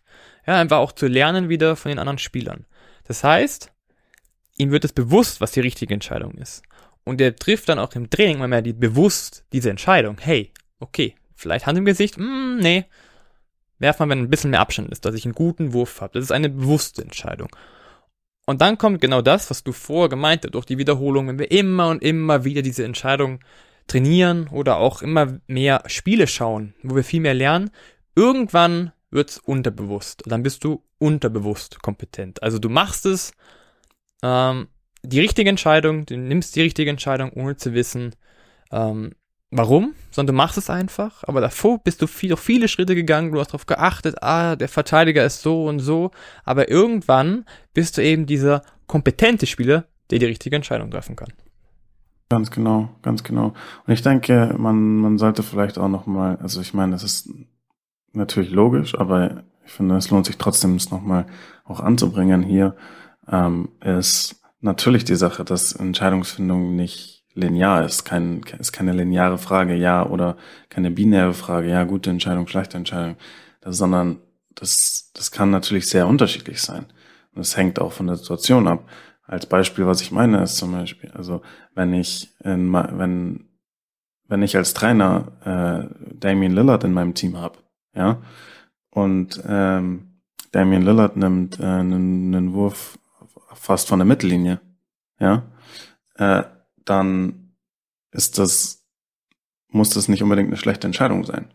Ja, einfach auch zu lernen wieder von den anderen Spielern. Das heißt, ihm wird es bewusst, was die richtige Entscheidung ist. Und er trifft dann auch im Training mal mehr die, bewusst diese Entscheidung. Hey, okay, vielleicht Hand im Gesicht, mm, nee. Werf mal, wenn ein bisschen mehr Abstand ist, dass ich einen guten Wurf habe. Das ist eine bewusste Entscheidung. Und dann kommt genau das, was du vorher gemeint hast, durch die Wiederholung, wenn wir immer und immer wieder diese Entscheidung trainieren oder auch immer mehr Spiele schauen, wo wir viel mehr lernen, irgendwann wird's unterbewusst. Und dann bist du unterbewusst kompetent. Also du machst es, ähm, die richtige Entscheidung, du nimmst die richtige Entscheidung, ohne zu wissen, ähm, warum, sondern du machst es einfach, aber davor bist du viel, noch viele Schritte gegangen, du hast darauf geachtet, ah, der Verteidiger ist so und so, aber irgendwann bist du eben dieser kompetente Spieler, der die richtige Entscheidung treffen kann. Ganz genau, ganz genau. Und ich denke, man, man sollte vielleicht auch nochmal, also ich meine, das ist natürlich logisch, aber ich finde, es lohnt sich trotzdem, es nochmal auch anzubringen hier, ähm, ist natürlich die Sache, dass Entscheidungsfindung nicht linear ist, kein, ist keine lineare Frage, ja, oder keine binäre Frage, ja, gute Entscheidung, schlechte Entscheidung, das, sondern das, das kann natürlich sehr unterschiedlich sein. Und es hängt auch von der Situation ab. Als Beispiel, was ich meine, ist zum Beispiel, also wenn ich in, wenn wenn ich als Trainer äh, Damien Lillard in meinem Team habe, ja, und ähm, Damien Lillard nimmt äh, einen, einen Wurf fast von der Mittellinie, ja, äh, dann ist das, muss das nicht unbedingt eine schlechte Entscheidung sein.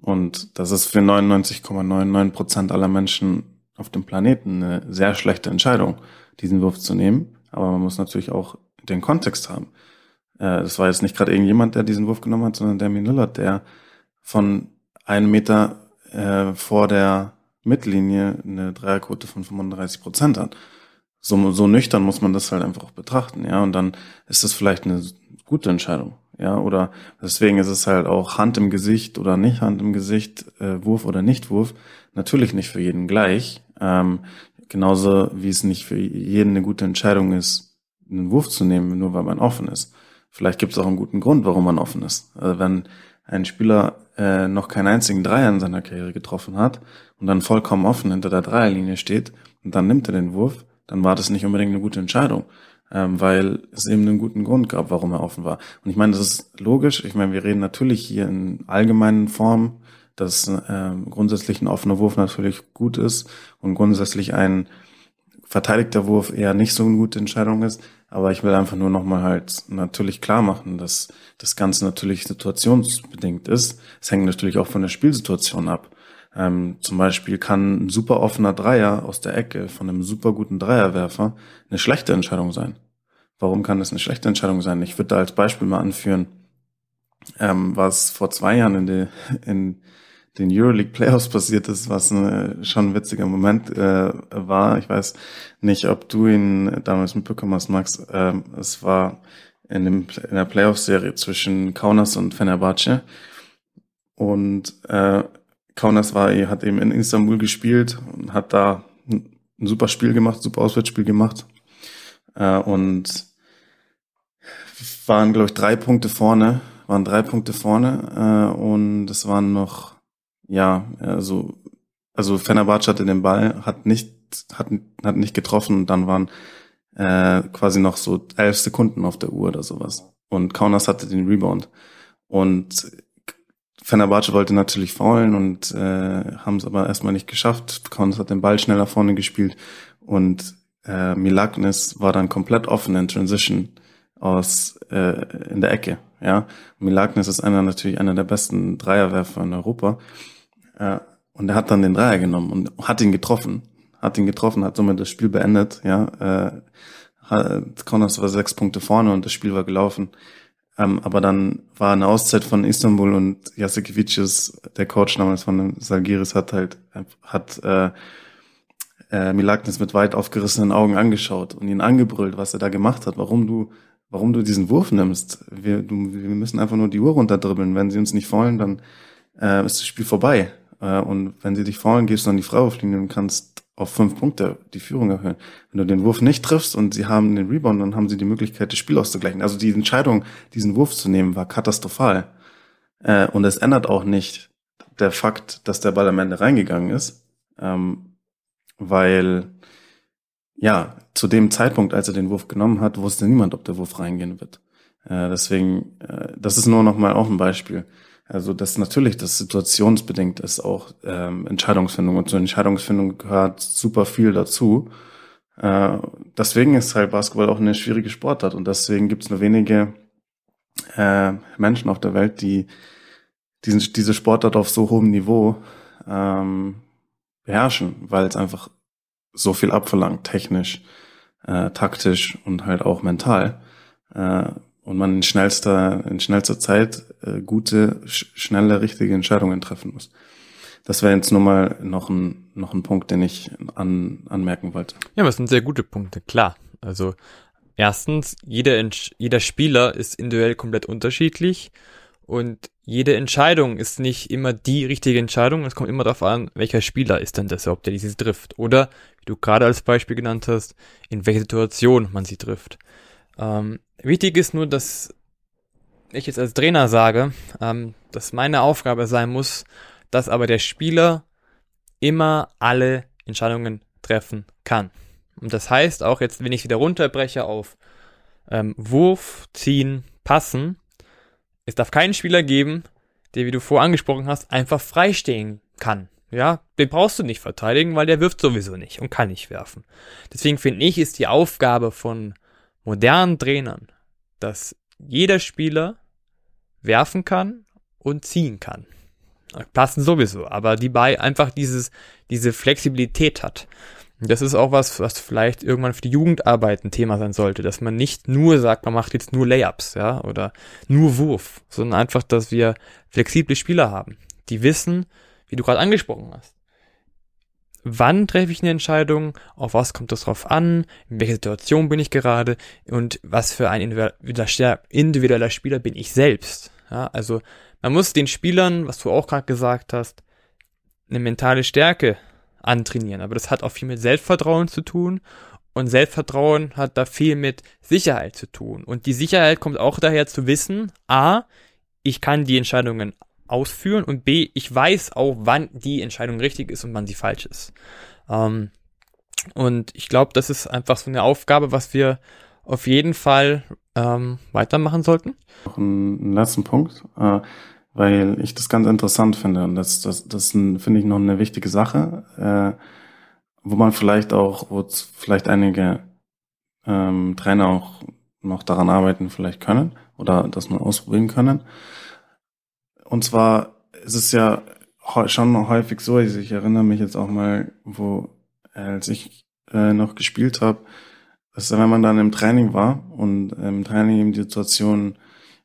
Und das ist für 99,99 Prozent aller Menschen auf dem Planeten eine sehr schlechte Entscheidung, diesen Wurf zu nehmen. Aber man muss natürlich auch den Kontext haben. Äh, das war jetzt nicht gerade irgendjemand, der diesen Wurf genommen hat, sondern Damien Lillard, der von einem Meter äh, vor der Mittellinie eine Dreierquote von 35 Prozent hat. So, so nüchtern muss man das halt einfach auch betrachten, ja. Und dann ist das vielleicht eine gute Entscheidung, ja. Oder deswegen ist es halt auch Hand im Gesicht oder nicht Hand im Gesicht, äh, Wurf oder Nicht-Wurf. Natürlich nicht für jeden gleich. Ähm, genauso wie es nicht für jeden eine gute Entscheidung ist, einen Wurf zu nehmen, nur weil man offen ist. Vielleicht gibt es auch einen guten Grund, warum man offen ist. Also wenn ein Spieler äh, noch keinen einzigen Dreier in seiner Karriere getroffen hat und dann vollkommen offen hinter der Dreierlinie steht und dann nimmt er den Wurf, dann war das nicht unbedingt eine gute Entscheidung, ähm, weil es eben einen guten Grund gab, warum er offen war. Und ich meine, das ist logisch. Ich meine, wir reden natürlich hier in allgemeinen Formen, dass äh, grundsätzlich ein offener Wurf natürlich gut ist und grundsätzlich ein verteidigter Wurf eher nicht so eine gute Entscheidung ist. Aber ich will einfach nur nochmal halt natürlich klar machen, dass das Ganze natürlich situationsbedingt ist. Es hängt natürlich auch von der Spielsituation ab. Ähm, zum Beispiel kann ein super offener Dreier aus der Ecke von einem super guten Dreierwerfer eine schlechte Entscheidung sein. Warum kann das eine schlechte Entscheidung sein? Ich würde da als Beispiel mal anführen, ähm, was vor zwei Jahren in, de, in den Euroleague Playoffs passiert ist, was ein, schon ein witziger Moment äh, war. Ich weiß nicht, ob du ihn damals mitbekommen hast, Max. Ähm, es war in, dem, in der Playoff-Serie zwischen Kaunas und Fenerbahce. Und äh, Kaunas war, hat eben in Istanbul gespielt und hat da ein super Spiel gemacht, super Auswärtsspiel gemacht. Äh, und waren, glaube ich, drei Punkte vorne, waren drei Punkte vorne äh, und es waren noch, ja, also, also Fenerbahce hatte den Ball, hat nicht, hat, hat nicht getroffen und dann waren äh, quasi noch so elf Sekunden auf der Uhr oder sowas. Und Kaunas hatte den Rebound. Und Fenerbahce wollte natürlich faulen und äh, haben es aber erstmal nicht geschafft. Kaunas hat den Ball schneller vorne gespielt und äh, Milagnes war dann komplett offen in Transition aus äh, in der Ecke. Ja, Milagnes ist einer natürlich einer der besten Dreierwerfer in Europa äh, und er hat dann den Dreier genommen und hat ihn getroffen, hat ihn getroffen, hat somit das Spiel beendet. Ja, äh, Kaunas war sechs Punkte vorne und das Spiel war gelaufen. Ähm, aber dann war eine Auszeit von Istanbul und Jasikevicius, der Coach damals von Salgiris, hat halt, hat äh, äh, Milagnis mit weit aufgerissenen Augen angeschaut und ihn angebrüllt, was er da gemacht hat, warum du, warum du diesen Wurf nimmst. Wir, du, wir müssen einfach nur die Uhr runterdribbeln. Wenn sie uns nicht fallen, dann äh, ist das Spiel vorbei. Äh, und wenn sie dich fallen, gehst du an die Freiwurflinie und kannst auf fünf Punkte die Führung erhöhen. Wenn du den Wurf nicht triffst und sie haben den Rebound, dann haben sie die Möglichkeit, das Spiel auszugleichen. Also die Entscheidung, diesen Wurf zu nehmen, war katastrophal. Äh, und es ändert auch nicht der Fakt, dass der Ball am Ende reingegangen ist, ähm, weil ja, zu dem Zeitpunkt, als er den Wurf genommen hat, wusste niemand, ob der Wurf reingehen wird. Äh, deswegen, äh, das ist nur noch mal auch ein Beispiel. Also das natürlich, das situationsbedingt ist auch ähm, Entscheidungsfindung und zur Entscheidungsfindung gehört super viel dazu. Äh, deswegen ist halt Basketball auch eine schwierige Sportart und deswegen gibt es nur wenige äh, Menschen auf der Welt, die diesen, diese Sportart auf so hohem Niveau ähm, beherrschen, weil es einfach so viel abverlangt, technisch, äh, taktisch und halt auch mental. Äh, und man in schnellster, in schnellster Zeit äh, gute, sch schnelle, richtige Entscheidungen treffen muss. Das wäre jetzt nur mal noch ein, noch ein Punkt, den ich an, anmerken wollte. Ja, das sind sehr gute Punkte, klar. Also erstens, jeder, jeder Spieler ist individuell komplett unterschiedlich und jede Entscheidung ist nicht immer die richtige Entscheidung. Es kommt immer darauf an, welcher Spieler ist denn das, ob der dieses trifft. Oder, wie du gerade als Beispiel genannt hast, in welcher Situation man sie trifft. Ähm, wichtig ist nur, dass ich jetzt als Trainer sage, ähm, dass meine Aufgabe sein muss, dass aber der Spieler immer alle Entscheidungen treffen kann. Und das heißt auch jetzt, wenn ich wieder runterbreche auf ähm, Wurf, Ziehen, Passen, es darf keinen Spieler geben, der, wie du vorher angesprochen hast, einfach freistehen kann. Ja, den brauchst du nicht verteidigen, weil der wirft sowieso nicht und kann nicht werfen. Deswegen finde ich, ist die Aufgabe von modernen Trainern, dass jeder Spieler werfen kann und ziehen kann. Passen sowieso, aber die bei einfach dieses, diese Flexibilität hat. Das ist auch was, was vielleicht irgendwann für die Jugendarbeit ein Thema sein sollte, dass man nicht nur sagt, man macht jetzt nur Layups, ja, oder nur Wurf, sondern einfach, dass wir flexible Spieler haben, die wissen, wie du gerade angesprochen hast. Wann treffe ich eine Entscheidung? Auf was kommt das drauf an? In welcher Situation bin ich gerade? Und was für ein individueller Spieler bin ich selbst? Ja, also man muss den Spielern, was du auch gerade gesagt hast, eine mentale Stärke antrainieren. Aber das hat auch viel mit Selbstvertrauen zu tun. Und Selbstvertrauen hat da viel mit Sicherheit zu tun. Und die Sicherheit kommt auch daher zu wissen, a, ich kann die Entscheidungen ausführen und b, ich weiß auch, wann die Entscheidung richtig ist und wann sie falsch ist. Ähm, und ich glaube, das ist einfach so eine Aufgabe, was wir auf jeden Fall ähm, weitermachen sollten. Noch einen letzten Punkt. Äh, weil ich das ganz interessant finde. Und das, das, das finde ich noch eine wichtige Sache, äh, wo man vielleicht auch, wo vielleicht einige ähm, Trainer auch noch daran arbeiten vielleicht können oder das mal ausprobieren können. Und zwar ist es ja schon häufig so, also ich erinnere mich jetzt auch mal, wo als ich äh, noch gespielt habe, dass wenn man dann im Training war und im Training eben die Situation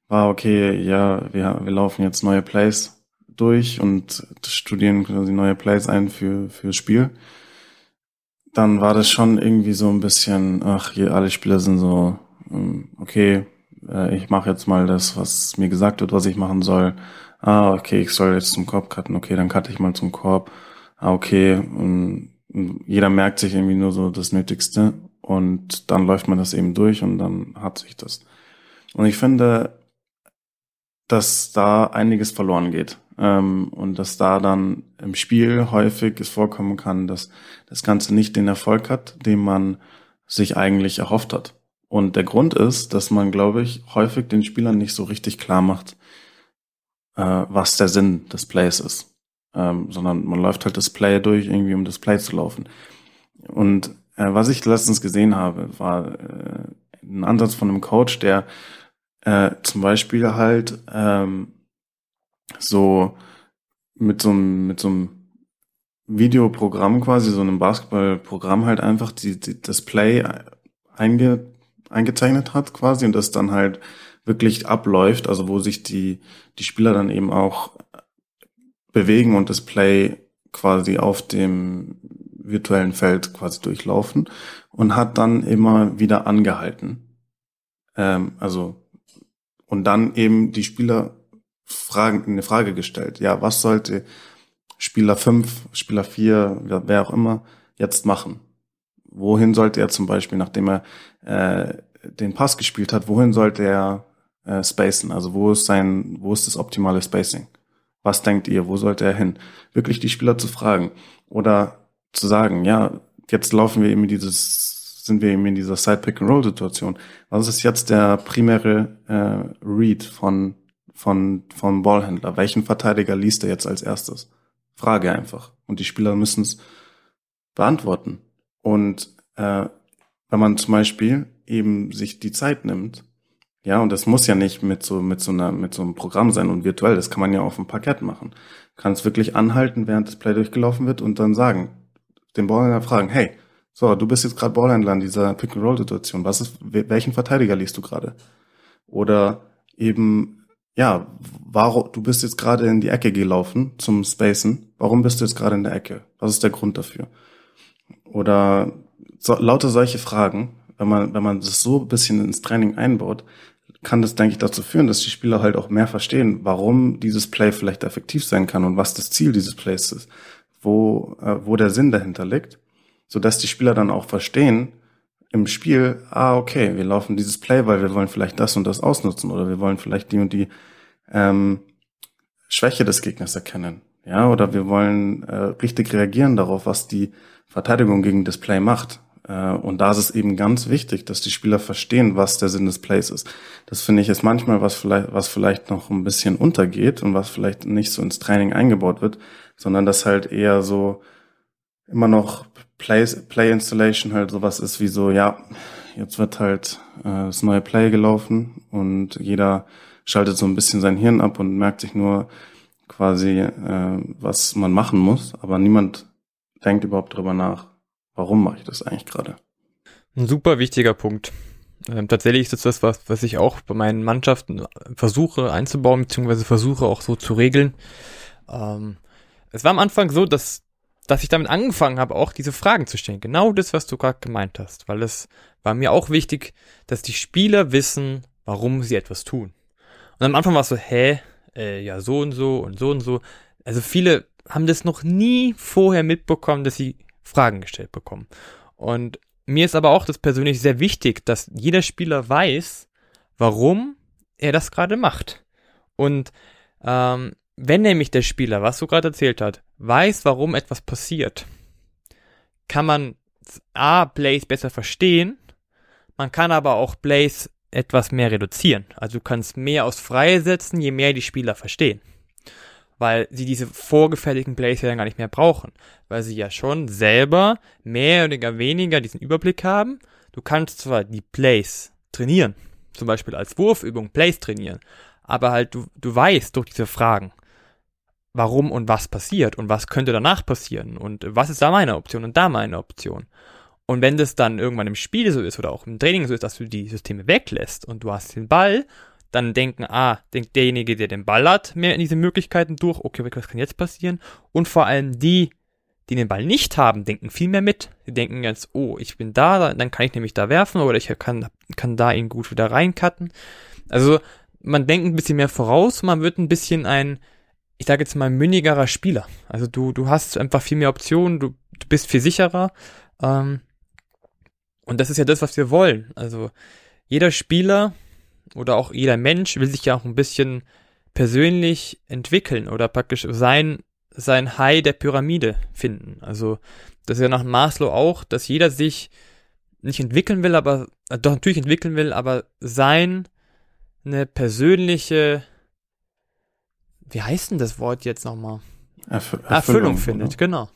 war, okay, ja, wir, wir laufen jetzt neue Plays durch und studieren quasi neue Plays ein für, für Spiel. Dann war das schon irgendwie so ein bisschen, ach, hier alle Spieler sind so, ähm, okay, äh, ich mache jetzt mal das, was mir gesagt wird, was ich machen soll. Ah, okay, ich soll jetzt zum Korb cutten, okay, dann cutte ich mal zum Korb. Ah, okay, und jeder merkt sich irgendwie nur so das Nötigste und dann läuft man das eben durch und dann hat sich das. Und ich finde, dass da einiges verloren geht. Ähm, und dass da dann im Spiel häufig es vorkommen kann, dass das Ganze nicht den Erfolg hat, den man sich eigentlich erhofft hat. Und der Grund ist, dass man, glaube ich, häufig den Spielern nicht so richtig klar macht, äh, was der Sinn des Plays ist. Ähm, sondern man läuft halt das Play durch, irgendwie um das Play zu laufen. Und äh, was ich letztens gesehen habe, war äh, ein Ansatz von einem Coach, der äh, zum Beispiel halt ähm, so mit so einem mit so Videoprogramm quasi, so einem Basketballprogramm halt einfach die, die, das Play einge, eingezeichnet hat quasi und das dann halt wirklich abläuft, also wo sich die, die Spieler dann eben auch bewegen und das Play quasi auf dem virtuellen Feld quasi durchlaufen und hat dann immer wieder angehalten. Ähm, also und dann eben die Spieler Fragen, eine Frage gestellt. Ja, was sollte Spieler 5, Spieler 4, wer auch immer jetzt machen? Wohin sollte er zum Beispiel, nachdem er äh, den Pass gespielt hat, wohin sollte er äh, spacen? Also wo ist sein, wo ist das optimale Spacing? Was denkt ihr? Wo sollte er hin? Wirklich die Spieler zu fragen oder zu sagen, ja, jetzt laufen wir eben dieses sind wir eben in dieser Side-Pick-and-Roll-Situation. Was ist jetzt der primäre äh, Read von, von, vom Ballhändler? Welchen Verteidiger liest er jetzt als erstes? Frage einfach. Und die Spieler müssen es beantworten. Und äh, wenn man zum Beispiel eben sich die Zeit nimmt, ja, und das muss ja nicht mit so, mit so einer, mit so einem Programm sein und virtuell, das kann man ja auf dem Parkett machen. Kann es wirklich anhalten, während das Play durchgelaufen wird und dann sagen, den Ballhändler fragen, hey, so, du bist jetzt gerade Ballhändler in dieser Pick-and-Roll-Situation. Was ist, welchen Verteidiger liest du gerade? Oder eben, ja, warum, du bist jetzt gerade in die Ecke gelaufen zum Spacen. Warum bist du jetzt gerade in der Ecke? Was ist der Grund dafür? Oder so, lauter solche Fragen, wenn man, wenn man das so ein bisschen ins Training einbaut, kann das, denke ich, dazu führen, dass die Spieler halt auch mehr verstehen, warum dieses Play vielleicht effektiv sein kann und was das Ziel dieses Plays ist, wo, äh, wo der Sinn dahinter liegt, so dass die Spieler dann auch verstehen im Spiel, ah, okay, wir laufen dieses Play, weil wir wollen vielleicht das und das ausnutzen oder wir wollen vielleicht die und die ähm, Schwäche des Gegners erkennen, ja, oder wir wollen äh, richtig reagieren darauf, was die Verteidigung gegen das Play macht. Äh, und da ist es eben ganz wichtig, dass die Spieler verstehen, was der Sinn des Plays ist. Das finde ich ist manchmal was vielleicht, was vielleicht noch ein bisschen untergeht und was vielleicht nicht so ins Training eingebaut wird, sondern das halt eher so immer noch Play, Play Installation halt sowas ist wie so, ja, jetzt wird halt äh, das neue Play gelaufen und jeder schaltet so ein bisschen sein Hirn ab und merkt sich nur quasi, äh, was man machen muss, aber niemand denkt überhaupt drüber nach, warum mache ich das eigentlich gerade? Ein super wichtiger Punkt. Ähm, tatsächlich ist das was, was, was ich auch bei meinen Mannschaften versuche einzubauen, beziehungsweise versuche auch so zu regeln. Ähm, es war am Anfang so, dass, dass ich damit angefangen habe, auch diese Fragen zu stellen. Genau das, was du gerade gemeint hast. Weil es war mir auch wichtig, dass die Spieler wissen, warum sie etwas tun. Und am Anfang war es so, hä, äh, ja, so und so und so und so. Also viele haben das noch nie vorher mitbekommen, dass sie Fragen gestellt bekommen. Und mir ist aber auch das persönlich sehr wichtig, dass jeder Spieler weiß, warum er das gerade macht. Und ähm, wenn nämlich der Spieler, was du gerade erzählt hast, weiß, warum etwas passiert, kann man A, Blaze besser verstehen, man kann aber auch Blaze etwas mehr reduzieren. Also du kannst mehr aus freisetzen, je mehr die Spieler verstehen weil sie diese vorgefertigten Plays ja gar nicht mehr brauchen, weil sie ja schon selber mehr oder weniger diesen Überblick haben. Du kannst zwar die Plays trainieren, zum Beispiel als Wurfübung Plays trainieren, aber halt du, du weißt durch diese Fragen, warum und was passiert und was könnte danach passieren und was ist da meine Option und da meine Option. Und wenn das dann irgendwann im Spiel so ist oder auch im Training so ist, dass du die Systeme weglässt und du hast den Ball dann denken, ah, denkt derjenige, der den Ball hat, mehr in diese Möglichkeiten durch, okay, was kann jetzt passieren? Und vor allem die, die den Ball nicht haben, denken viel mehr mit. Die denken jetzt, oh, ich bin da, dann kann ich nämlich da werfen oder ich kann, kann da ihn gut wieder reincutten. Also man denkt ein bisschen mehr voraus, man wird ein bisschen ein, ich sage jetzt mal, mündigerer Spieler. Also du, du hast einfach viel mehr Optionen, du, du bist viel sicherer. Ähm, und das ist ja das, was wir wollen. Also jeder Spieler oder auch jeder Mensch will sich ja auch ein bisschen persönlich entwickeln oder praktisch sein, sein High der Pyramide finden. Also das ist ja nach Maslow auch, dass jeder sich nicht entwickeln will, aber äh, doch natürlich entwickeln will, aber sein eine persönliche, wie heißt denn das Wort jetzt nochmal? Erf Erfüllung, Erfüllung findet, oder? genau.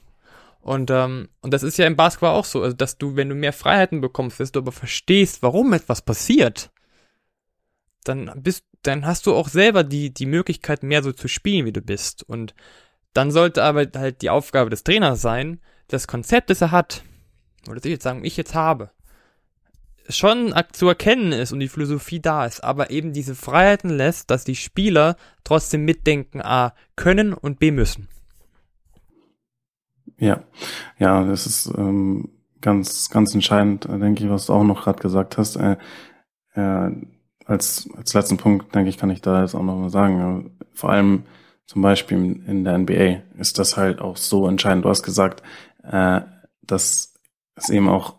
Und, ähm, und das ist ja im Basketball auch so, also dass du, wenn du mehr Freiheiten bekommst, dass du aber verstehst, warum etwas passiert, dann bist, dann hast du auch selber die, die Möglichkeit, mehr so zu spielen, wie du bist. Und dann sollte aber halt die Aufgabe des Trainers sein, das Konzept, das er hat, oder das ich jetzt sagen, ich jetzt habe, schon zu erkennen ist und die Philosophie da ist, aber eben diese Freiheiten lässt, dass die Spieler trotzdem mitdenken, A, können und B müssen. Ja, ja, das ist ähm, ganz, ganz entscheidend, denke ich, was du auch noch gerade gesagt hast. Äh, äh, als, als letzten Punkt, denke ich, kann ich da jetzt auch noch mal sagen. Vor allem zum Beispiel in der NBA ist das halt auch so entscheidend. Du hast gesagt, äh, dass es eben auch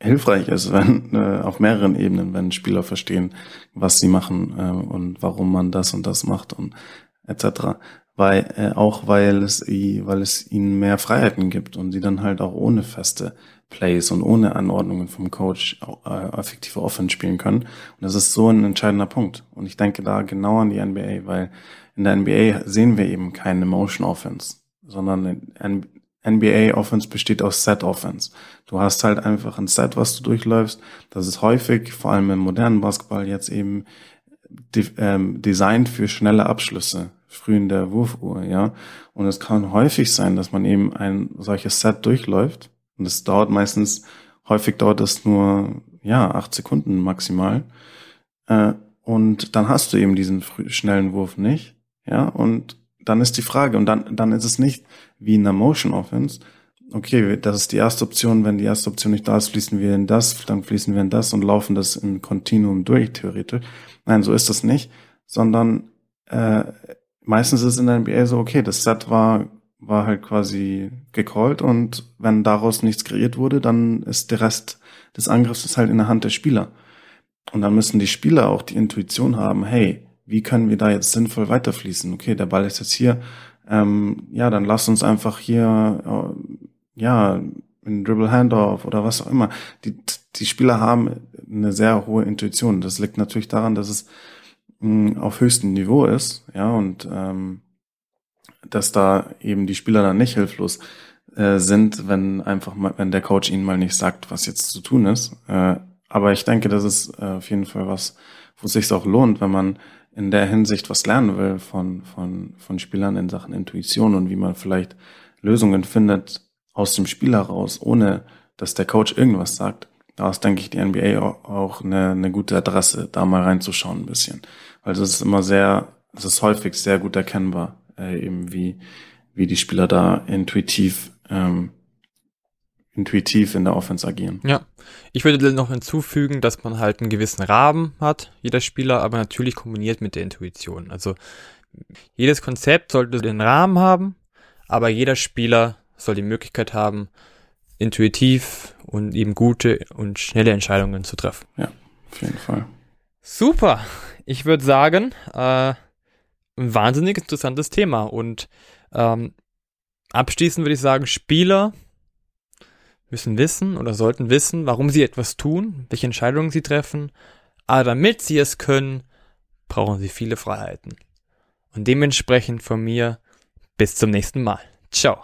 hilfreich ist, (laughs) wenn äh, auf mehreren Ebenen, wenn Spieler verstehen, was sie machen äh, und warum man das und das macht und etc. Weil äh, auch weil es weil es ihnen mehr Freiheiten gibt und sie dann halt auch ohne feste Plays und ohne Anordnungen vom Coach äh, effektive Offense spielen können. Und das ist so ein entscheidender Punkt. Und ich denke da genau an die NBA, weil in der NBA sehen wir eben keine Motion Offense, sondern NBA Offense besteht aus Set Offense. Du hast halt einfach ein Set, was du durchläufst. Das ist häufig, vor allem im modernen Basketball jetzt eben de ähm, designt für schnelle Abschlüsse früh in der Wurfuhr, ja. Und es kann häufig sein, dass man eben ein solches Set durchläuft und es dauert meistens, häufig dauert es nur, ja, acht Sekunden maximal. Äh, und dann hast du eben diesen schnellen Wurf nicht. Ja, und dann ist die Frage, und dann, dann ist es nicht wie in der Motion Offense, okay, das ist die erste Option, wenn die erste Option nicht da ist, fließen wir in das, dann fließen wir in das und laufen das in Continuum durch, theoretisch. Nein, so ist das nicht, sondern äh, meistens ist es in der NBA so, okay, das Set war, war halt quasi gecallt und wenn daraus nichts kreiert wurde, dann ist der Rest des Angriffs halt in der Hand der Spieler. Und dann müssen die Spieler auch die Intuition haben, hey, wie können wir da jetzt sinnvoll weiterfließen? Okay, der Ball ist jetzt hier, ähm, ja, dann lass uns einfach hier, äh, ja, ein Dribble Handoff oder was auch immer. Die, die Spieler haben eine sehr hohe Intuition. Das liegt natürlich daran, dass es mh, hm, auf höchstem Niveau ist, ja, und ähm, dass da eben die Spieler dann nicht hilflos äh, sind, wenn einfach mal, wenn der Coach ihnen mal nicht sagt, was jetzt zu tun ist. Äh, aber ich denke, das ist äh, auf jeden Fall was, wo es sich auch lohnt, wenn man in der Hinsicht was lernen will von, von, von Spielern in Sachen Intuition und wie man vielleicht Lösungen findet aus dem Spiel heraus, ohne dass der Coach irgendwas sagt. Da ist, denke ich, die NBA auch eine, eine gute Adresse, da mal reinzuschauen ein bisschen. Weil das ist immer sehr, es ist häufig sehr gut erkennbar, äh, eben wie, wie die Spieler da intuitiv ähm, intuitiv in der Offense agieren. Ja, ich würde noch hinzufügen, dass man halt einen gewissen Rahmen hat, jeder Spieler, aber natürlich kombiniert mit der Intuition. Also jedes Konzept sollte den Rahmen haben, aber jeder Spieler soll die Möglichkeit haben, intuitiv und eben gute und schnelle Entscheidungen zu treffen. Ja, auf jeden Fall. Super. Ich würde sagen, äh, ein wahnsinnig interessantes Thema und ähm, abschließend würde ich sagen, Spieler müssen wissen oder sollten wissen, warum sie etwas tun, welche Entscheidungen sie treffen, aber damit sie es können, brauchen sie viele Freiheiten. Und dementsprechend von mir bis zum nächsten Mal. Ciao.